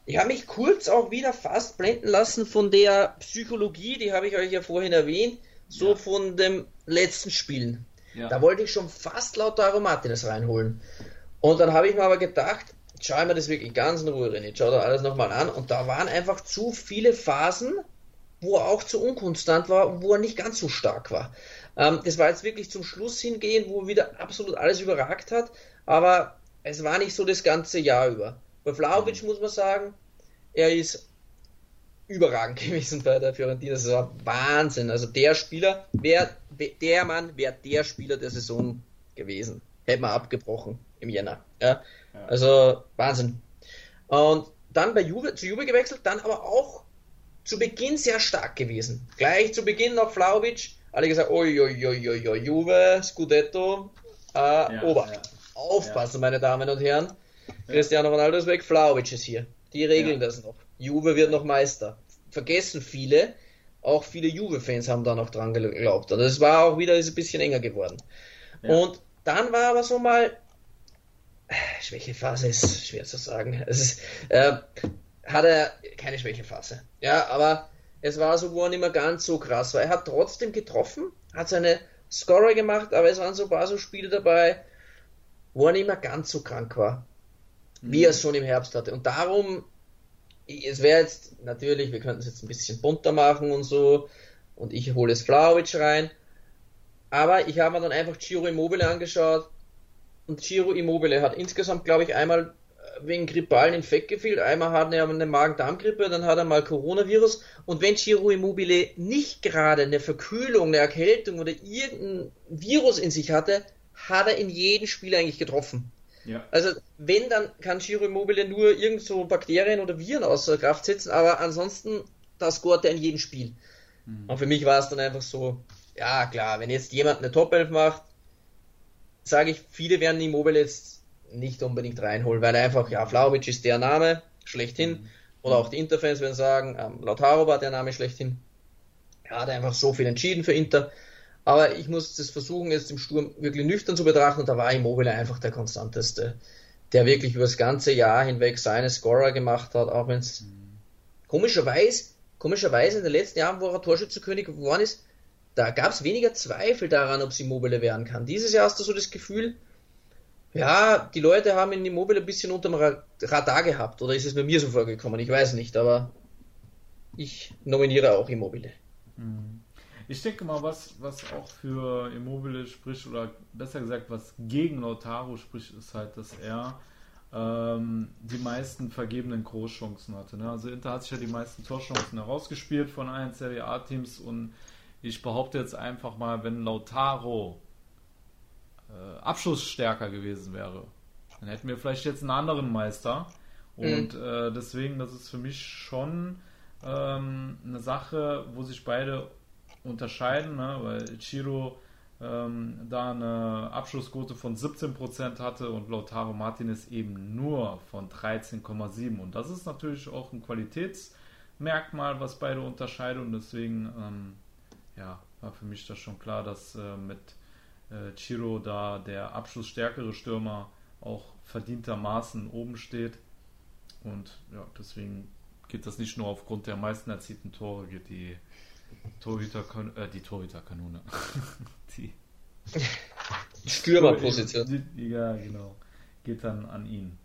ich habe mich kurz auch wieder fast blenden lassen von der Psychologie, die habe ich euch ja vorhin erwähnt, so Ja. von dem letzten Spielen. Ja. Da wollte ich schon fast Lautaro Martinez reinholen. Und dann habe ich mir aber gedacht, ich mir das wirklich ganz in Ruhe rein. Ich schaue da alles nochmal an. Und da waren einfach zu viele Phasen, wo er auch zu unkonstant war, wo er nicht ganz so stark war. Ähm, das war jetzt wirklich zum Schluss hingehen, wo wieder absolut alles überragt hat. Aber es war nicht so das ganze Jahr über. Bei Vlaovic muss man sagen, er ist überragend [laughs] gewesen bei der Fiorentina. Das war Wahnsinn. Also der Spieler, wär, der Mann wäre der Spieler der Saison gewesen. Hätte man abgebrochen im Jänner. Ja? Also Wahnsinn. Und dann bei Juve, zu Juve gewechselt, dann aber auch zu Beginn sehr stark gewesen. Gleich zu Beginn noch Vlaovic, alle gesagt, oi, oi, oi, oi, oi, Juve, Scudetto, äh, Obacht. ja. Aufpassen, meine Damen und Herren. Cristiano Ronaldo ist weg, Vlaovic ist hier. Die regeln Ja. das noch. Juve wird noch Meister. Vergessen viele, auch viele Juve-Fans haben da noch dran geglaubt. Und es war auch wieder ist ein bisschen enger geworden. Ja. Und dann war aber so mal Schwächephase ist schwer zu sagen. Es ist, äh, hat er keine Schwächephase. Ja, aber es war so, wo er nicht mehr ganz so krass war. Er hat trotzdem getroffen, hat seine Scorer gemacht, aber es waren so ein paar so Spiele dabei, wo er nicht mehr ganz so krank war, wie er es schon im Herbst hatte. Und darum, es wäre jetzt natürlich, wir könnten es jetzt ein bisschen bunter machen und so, und ich hole es Vlaovic rein, aber ich habe mir dann einfach Giro Immobile angeschaut und Giro Immobile hat insgesamt, glaube ich, einmal äh, wegen grippalen Infekt gefehlt, einmal hat er eine Magen-Darm-Grippe, dann hat er mal Coronavirus und wenn Giro Immobile nicht gerade eine Verkühlung, eine Erkältung oder irgendein Virus in sich hatte, hat er in jedem Spiel eigentlich getroffen. Ja. Also wenn, dann kann Giro Immobile nur irgend so Bakterien oder Viren außer Kraft setzen, aber ansonsten, das scoret er in jedem Spiel. Und für mich war es dann einfach so, ja klar, wenn jetzt jemand eine Top 11 macht, sage ich, viele werden Immobile jetzt nicht unbedingt reinholen, weil einfach, ja, Flauwitsch ist der Name, schlechthin. Mhm. Oder auch die Interfans werden sagen, ähm, Lautaro war der Name schlechthin. Er hat einfach so viel entschieden für Inter. Aber ich muss das versuchen, jetzt im Sturm wirklich nüchtern zu betrachten und da war Immobile einfach der konstanteste, der wirklich über das ganze Jahr hinweg seine Scorer gemacht hat, auch wenn es mhm. komischerweise, komischerweise in den letzten Jahren, wo er Torschützenkönig geworden ist, da gab es weniger Zweifel daran, ob es Immobile werden kann. Dieses Jahr hast du so das Gefühl, ja, die Leute haben in Immobile ein bisschen unterm Radar gehabt, oder ist es bei mir so vorgekommen? Ich weiß nicht, aber ich nominiere auch Immobile. Mhm. Ich denke mal, was, was auch für Immobile spricht, oder besser gesagt, was gegen Lautaro spricht, ist halt, dass er ähm, die meisten vergebenen Großchancen hatte. Ne? Also Inter hat sich ja die meisten Torchancen herausgespielt von allen Serie A-Teams und ich behaupte jetzt einfach mal, wenn Lautaro äh, abschlussstärker gewesen wäre, dann hätten wir vielleicht jetzt einen anderen Meister. Und mhm. äh, deswegen, das ist für mich schon ähm, eine Sache, wo sich beide unterscheiden, ne? weil Chiro ähm, da eine Abschlussquote von 17% hatte und Lautaro Martinez eben nur von 13,7%. Und das ist natürlich auch ein Qualitätsmerkmal, was beide unterscheidet und deswegen ähm, ja, war für mich das schon klar, dass äh, mit äh, Chiro da der abschlussstärkere Stürmer auch verdientermaßen oben steht. Und ja, deswegen geht das nicht nur aufgrund der meisten erzielten Tore, geht die Torhüter, äh, die Torhüterkanone. [laughs] die Stürmerposition. Ja, genau. Geht dann an ihn.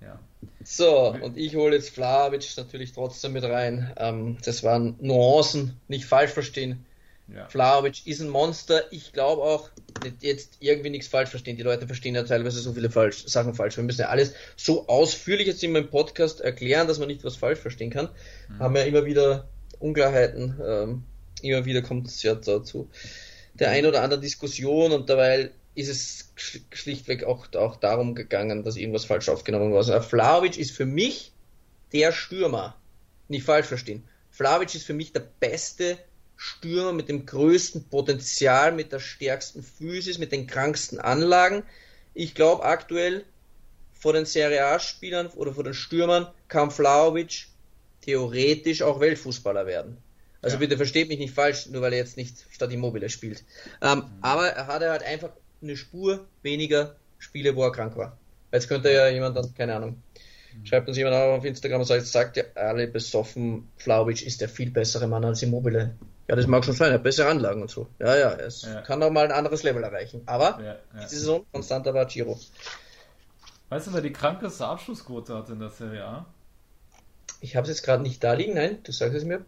Ja. So, und ich hole jetzt Flavic natürlich trotzdem mit rein. Ähm, das waren Nuancen, nicht falsch verstehen. Ja. Flauwitsch ist ein Monster. Ich glaube auch, jetzt irgendwie nichts falsch verstehen. Die Leute verstehen ja teilweise so viele falsch, Sachen falsch. Wir müssen ja alles so ausführlich jetzt in meinem Podcast erklären, dass man nicht was falsch verstehen kann. Mhm. Haben ja immer wieder Unklarheiten. Ähm, immer wieder kommt es ja dazu der ein oder anderen Diskussion und dabei ist es schlichtweg auch, auch darum gegangen, dass irgendwas falsch aufgenommen war. Also Flauwitsch ist für mich der Stürmer. Nicht falsch verstehen. Flauwitsch ist für mich der beste Stürmer mit dem größten Potenzial, mit der stärksten Physis, mit den kranksten Anlagen. Ich glaube aktuell vor den Serie A-Spielern oder vor den Stürmern kann Flauwitsch theoretisch auch Weltfußballer werden. Also ja. bitte versteht mich nicht falsch, nur weil er jetzt nicht statt Immobile spielt. Ähm, mhm. Aber er hatte halt einfach eine Spur weniger Spiele, wo er krank war. Jetzt könnte ja jemand dann, keine Ahnung, Schreibt uns jemand auf Instagram und sagt, sagt ja alle besoffen, Flauwitsch ist der viel bessere Mann als Immobile. Ja, das mag schon sein, er hat bessere Anlagen und so. Ja, ja, es ja. kann auch mal ein anderes Level erreichen. Aber ja, ja. diese Saison konstanter war Giro. Weißt du, wer die krankeste Abschlussquote hat in der Serie A? Ich habe es jetzt gerade nicht da liegen, nein, du sagst es mir.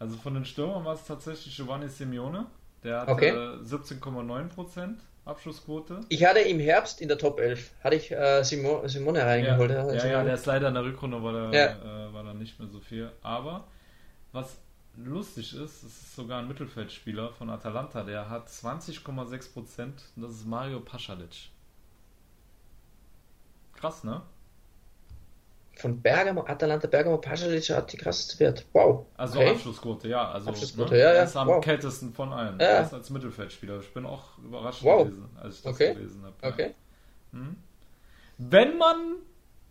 Also von den Stürmern war es tatsächlich Giovanni Simeone. Der hatte okay. 17,9% Abschlussquote. Ich hatte im Herbst in der Top 11, hatte ich äh, Simone, Simone reingeholt. Ja, ja, ja, der ist leider in der Rückrunde, war da, äh, war da nicht mehr so viel. Aber was lustig ist, es ist sogar ein Mittelfeldspieler von Atalanta, der hat 20,6% und das ist Mario Pasalic. Krass, ne? Von Bergamo, Atalanta Bergamo Pasalic hat die krasseste Wert. Wow. Also okay. Abschlussquote, ja. Also, Abschlussquote, ne? ja, ja. Ist am wow. kältesten von allen. Ja. Ist als Mittelfeldspieler. Ich bin auch überrascht wow. gewesen, als ich das okay. gelesen habe. Okay. Hm? Wenn man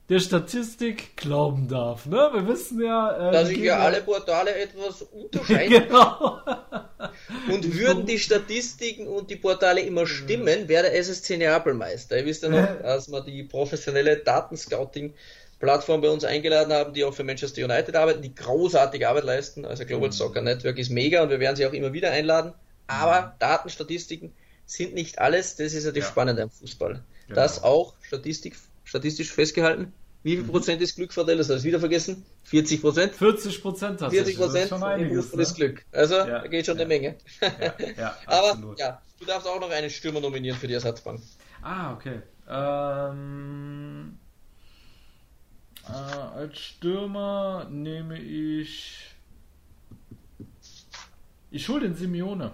der Statistik glauben darf. Ne? Wir wissen ja. Äh, Dass sich ja alle Portale etwas [laughs] unterscheiden. genau. und würden die Statistiken und die Portale immer stimmen, wäre der SSC Neapel Meister. Ihr wisst ja noch, als wir die professionelle Datenscouting-Plattform bei uns eingeladen haben, die auch für Manchester United arbeiten, die großartige Arbeit leisten. Also Global mhm. Soccer Network ist mega und wir werden sie auch immer wieder einladen. Aber mhm. Datenstatistiken sind nicht alles. Das ist ja das ja. Spannende am Fußball. Genau. Das auch Statistik, statistisch festgehalten wie viel Prozent ist Glücksvorteil? Das hast du wieder vergessen. 40 Prozent? 40 Prozent hast 40 Prozent ist, ne? ist Glück. Also, ja, da geht schon ja. eine Menge. Ja, ja, [laughs] Aber, ja, du darfst auch noch einen Stürmer nominieren für die Ersatzbank. Ah, okay. Ähm, äh, als Stürmer nehme ich. Ich hole den Simeone.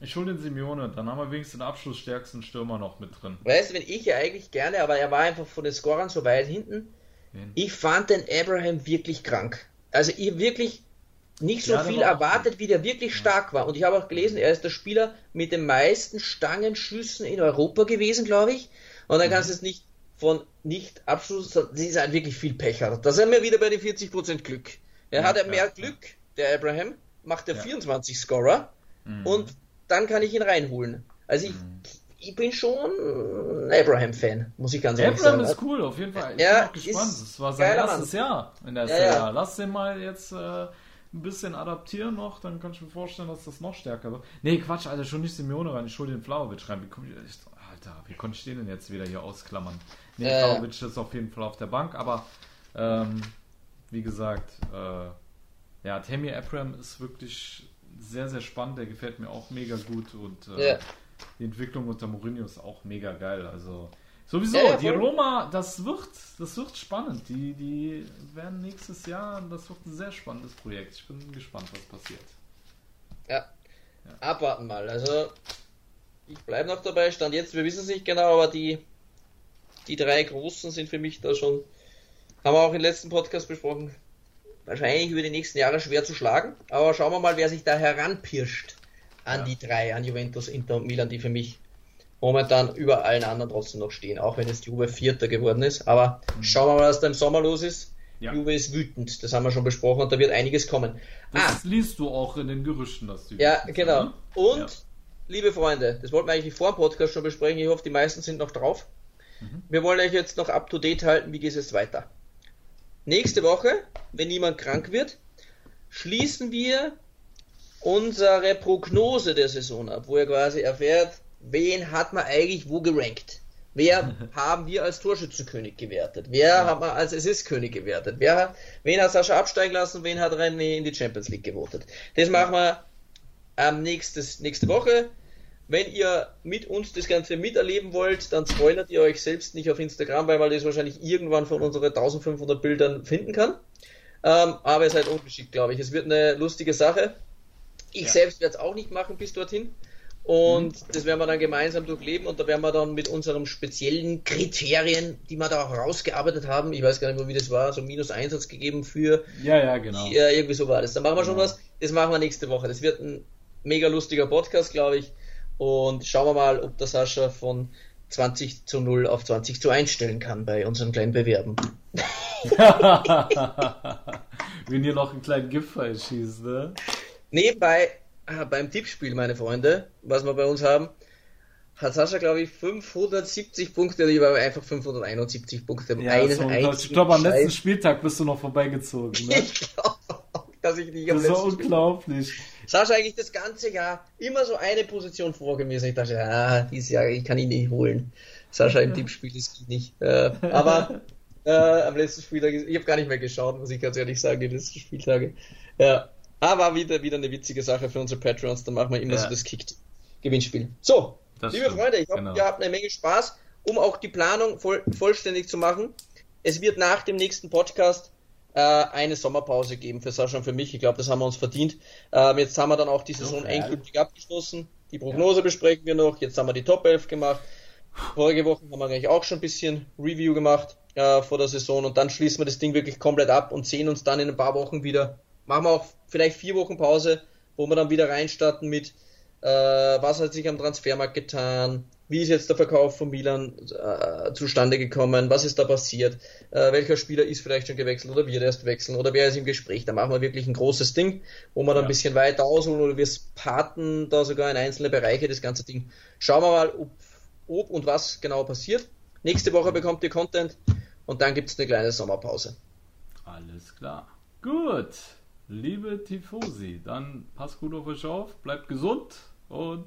Ich hole den Simeone, dann haben wir wenigstens den abschlussstärksten Stürmer noch mit drin. Weißt du, wenn ich ja eigentlich gerne, aber er war einfach von den Scorern so weit hinten. Wen? Ich fand den Abraham wirklich krank. Also ich wirklich, nicht so Ja, viel erwartet, wie der wirklich stark war. Und ich habe auch gelesen, er ist der Spieler mit den meisten Stangenschüssen in Europa gewesen, glaube ich. Und dann kannst du es nicht von nicht Abschluss, das ist halt wirklich viel Pech hat. Da sind wir wieder bei den 40% Glück. Er Ja, hat ja ja, mehr. Glück, der Abraham, macht er Ja. 24 Scorer Mhm. und dann kann ich ihn reinholen. Also ich, ich bin schon ein Abraham-Fan, muss ich ganz ehrlich Abraham sagen. ist cool, auf jeden Fall. Ich Ja, bin auch gespannt. Das war sein erstes Jahr in der Ja, Serie. ja. Lass den mal jetzt äh, ein bisschen adaptieren noch, dann kann ich mir vorstellen, dass das noch stärker wird. Nee, Quatsch, Alter, schon nicht Simeone rein, ich hol den Flauwitsch rein. Alter, wie konnte ich den denn jetzt wieder hier ausklammern? Nee, Äh. Flauwitsch ist auf jeden Fall auf der Bank, aber ähm, wie gesagt, äh, ja, Tammy Abraham ist wirklich sehr, sehr spannend. Der gefällt mir auch mega gut und äh, Ja. die Entwicklung unter Mourinho ist auch mega geil. Also sowieso, Ja, ja, die. Roma, das wird, das wird spannend. Die, die werden nächstes Jahr, das wird ein sehr spannendes Projekt. Ich bin gespannt, was passiert. Ja. Abwarten mal. Also, ich bleibe noch dabei. Stand jetzt, wir wissen es nicht genau, aber die, die drei Großen sind für mich da schon, haben wir auch im letzten Podcast besprochen, wahrscheinlich über die nächsten Jahre schwer zu schlagen. Aber schauen wir mal, wer sich da heranpirscht an Ja. die drei, an Juventus, Inter und Milan, die für mich momentan über allen anderen trotzdem noch stehen, auch wenn jetzt Juve Vierter geworden ist. Aber schauen wir mal, was da im Sommer los ist. Ja. Juve ist wütend, das haben wir schon besprochen und da wird einiges kommen. Das Ah, liest du auch in den Gerüchten, dass du ja, genau. Ne? Und, Ja. Liebe Freunde, das wollten wir eigentlich vor dem Podcast schon besprechen. Ich hoffe, die meisten sind noch drauf. Mhm. Wir wollen euch jetzt noch up to date halten. Wie geht es jetzt weiter? Nächste Woche, wenn niemand krank wird, schließen wir unsere Prognose der Saison ab, wo ihr quasi erfährt, wen hat man eigentlich wo gerankt. Wer [laughs] haben wir als Torschützenkönig gewertet? Wer hat man als Assistkönig gewertet? Wer hat, wen hat Sascha absteigen lassen? Wen hat René in die Champions League gewotet? Das machen wir ähm, nächstes, nächste Woche. Wenn ihr mit uns das Ganze miterleben wollt, dann spoilert ihr euch selbst nicht auf Instagram, weil man das wahrscheinlich irgendwann von unseren 1500 Bildern finden kann. Ähm, aber ihr seid ungeschickt, glaube ich. Es wird eine lustige Sache. Ich Ja. selbst werde es auch nicht machen bis dorthin. Und das werden wir dann gemeinsam durchleben und da werden wir dann mit unseren speziellen Kriterien, die wir da auch rausgearbeitet haben, ich weiß gar nicht mehr, wie das war, so minus Einsatz gegeben für Ja, ja, genau. ja, irgendwie so war das. Dann machen wir schon Genau. was. Das machen wir nächste Woche. Das wird ein mega lustiger Podcast, glaube ich. Und schauen wir mal, ob der Sascha von 20 zu 0 auf 20 zu 1 stellen kann bei unseren kleinen Bewerben. [laughs] Wenn ihr noch einen kleinen Gift schießt, ne? Nebenbei, ah, beim Tippspiel, meine Freunde, was wir bei uns haben, hat Sascha, glaube ich, 570 Punkte, und ich habe einfach 571 Punkte. Ja, einen so ich glaube, am letzten Spieltag bist du noch vorbeigezogen, ne? [laughs] Ich glaube dass ich nicht am Das war unglaublich. Sascha eigentlich das ganze Jahr immer so eine Position vor gewesen. Ich dachte, ah, dieses Jahr, ich kann ihn nicht holen. Sascha im Tippspiel, das geht nicht. Äh, aber äh, am letzten Spieltag, ist- ich habe gar nicht mehr geschaut, muss ich ganz ehrlich sagen, die letzten Spieltage. Ja, aber wieder, wieder eine witzige Sache für unsere Patrons, da machen wir immer Ja. so das Kick-Gewinnspiel. So, Das liebe stimmt, Freunde, ich hoffe, genau. ihr habt eine Menge Spaß, um auch die Planung voll, vollständig zu machen. Es wird nach dem nächsten Podcast äh, eine Sommerpause geben für Sascha und für mich. Ich glaube, das haben wir uns verdient. Ähm, jetzt haben wir dann auch die Saison ja. endgültig abgeschlossen. Die Prognose besprechen wir noch. Jetzt haben wir die Top 11 gemacht. Vorige Woche haben wir eigentlich auch schon ein bisschen Review gemacht äh, vor der Saison und dann schließen wir das Ding wirklich komplett ab und sehen uns dann in ein paar Wochen wieder. Machen wir auch vielleicht vier Wochen Pause, wo wir dann wieder reinstarten mit, äh, was hat sich am Transfermarkt getan, wie ist jetzt der Verkauf von Milan äh, zustande gekommen, was ist da passiert, äh, welcher Spieler ist vielleicht schon gewechselt oder wird erst wechseln oder wer ist im Gespräch. Da machen wir wirklich ein großes Ding, wo wir dann ein Ja. bisschen weiter ausholen oder wir parten da sogar in einzelne Bereiche das ganze Ding. Schauen wir mal, ob, ob und was genau passiert. Nächste Woche bekommt ihr Content und dann gibt es eine kleine Sommerpause. Alles klar. Gut. Liebe Tifosi, dann passt gut auf euch auf, bleibt gesund und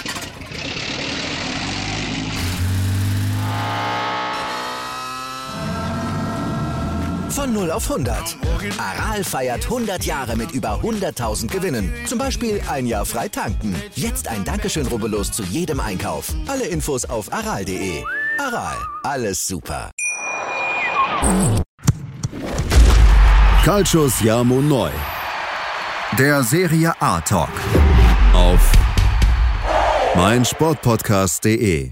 Von 0 auf 100. Aral feiert 100 Jahre mit über 100.000 Gewinnen. Zum Beispiel ein Jahr frei tanken. Jetzt ein Dankeschön, rubbellos zu jedem Einkauf. Alle Infos auf aral.de. Aral, alles super. Calcius Jamo Neu. Der Serie A Talk. Auf meinsportpodcast.de.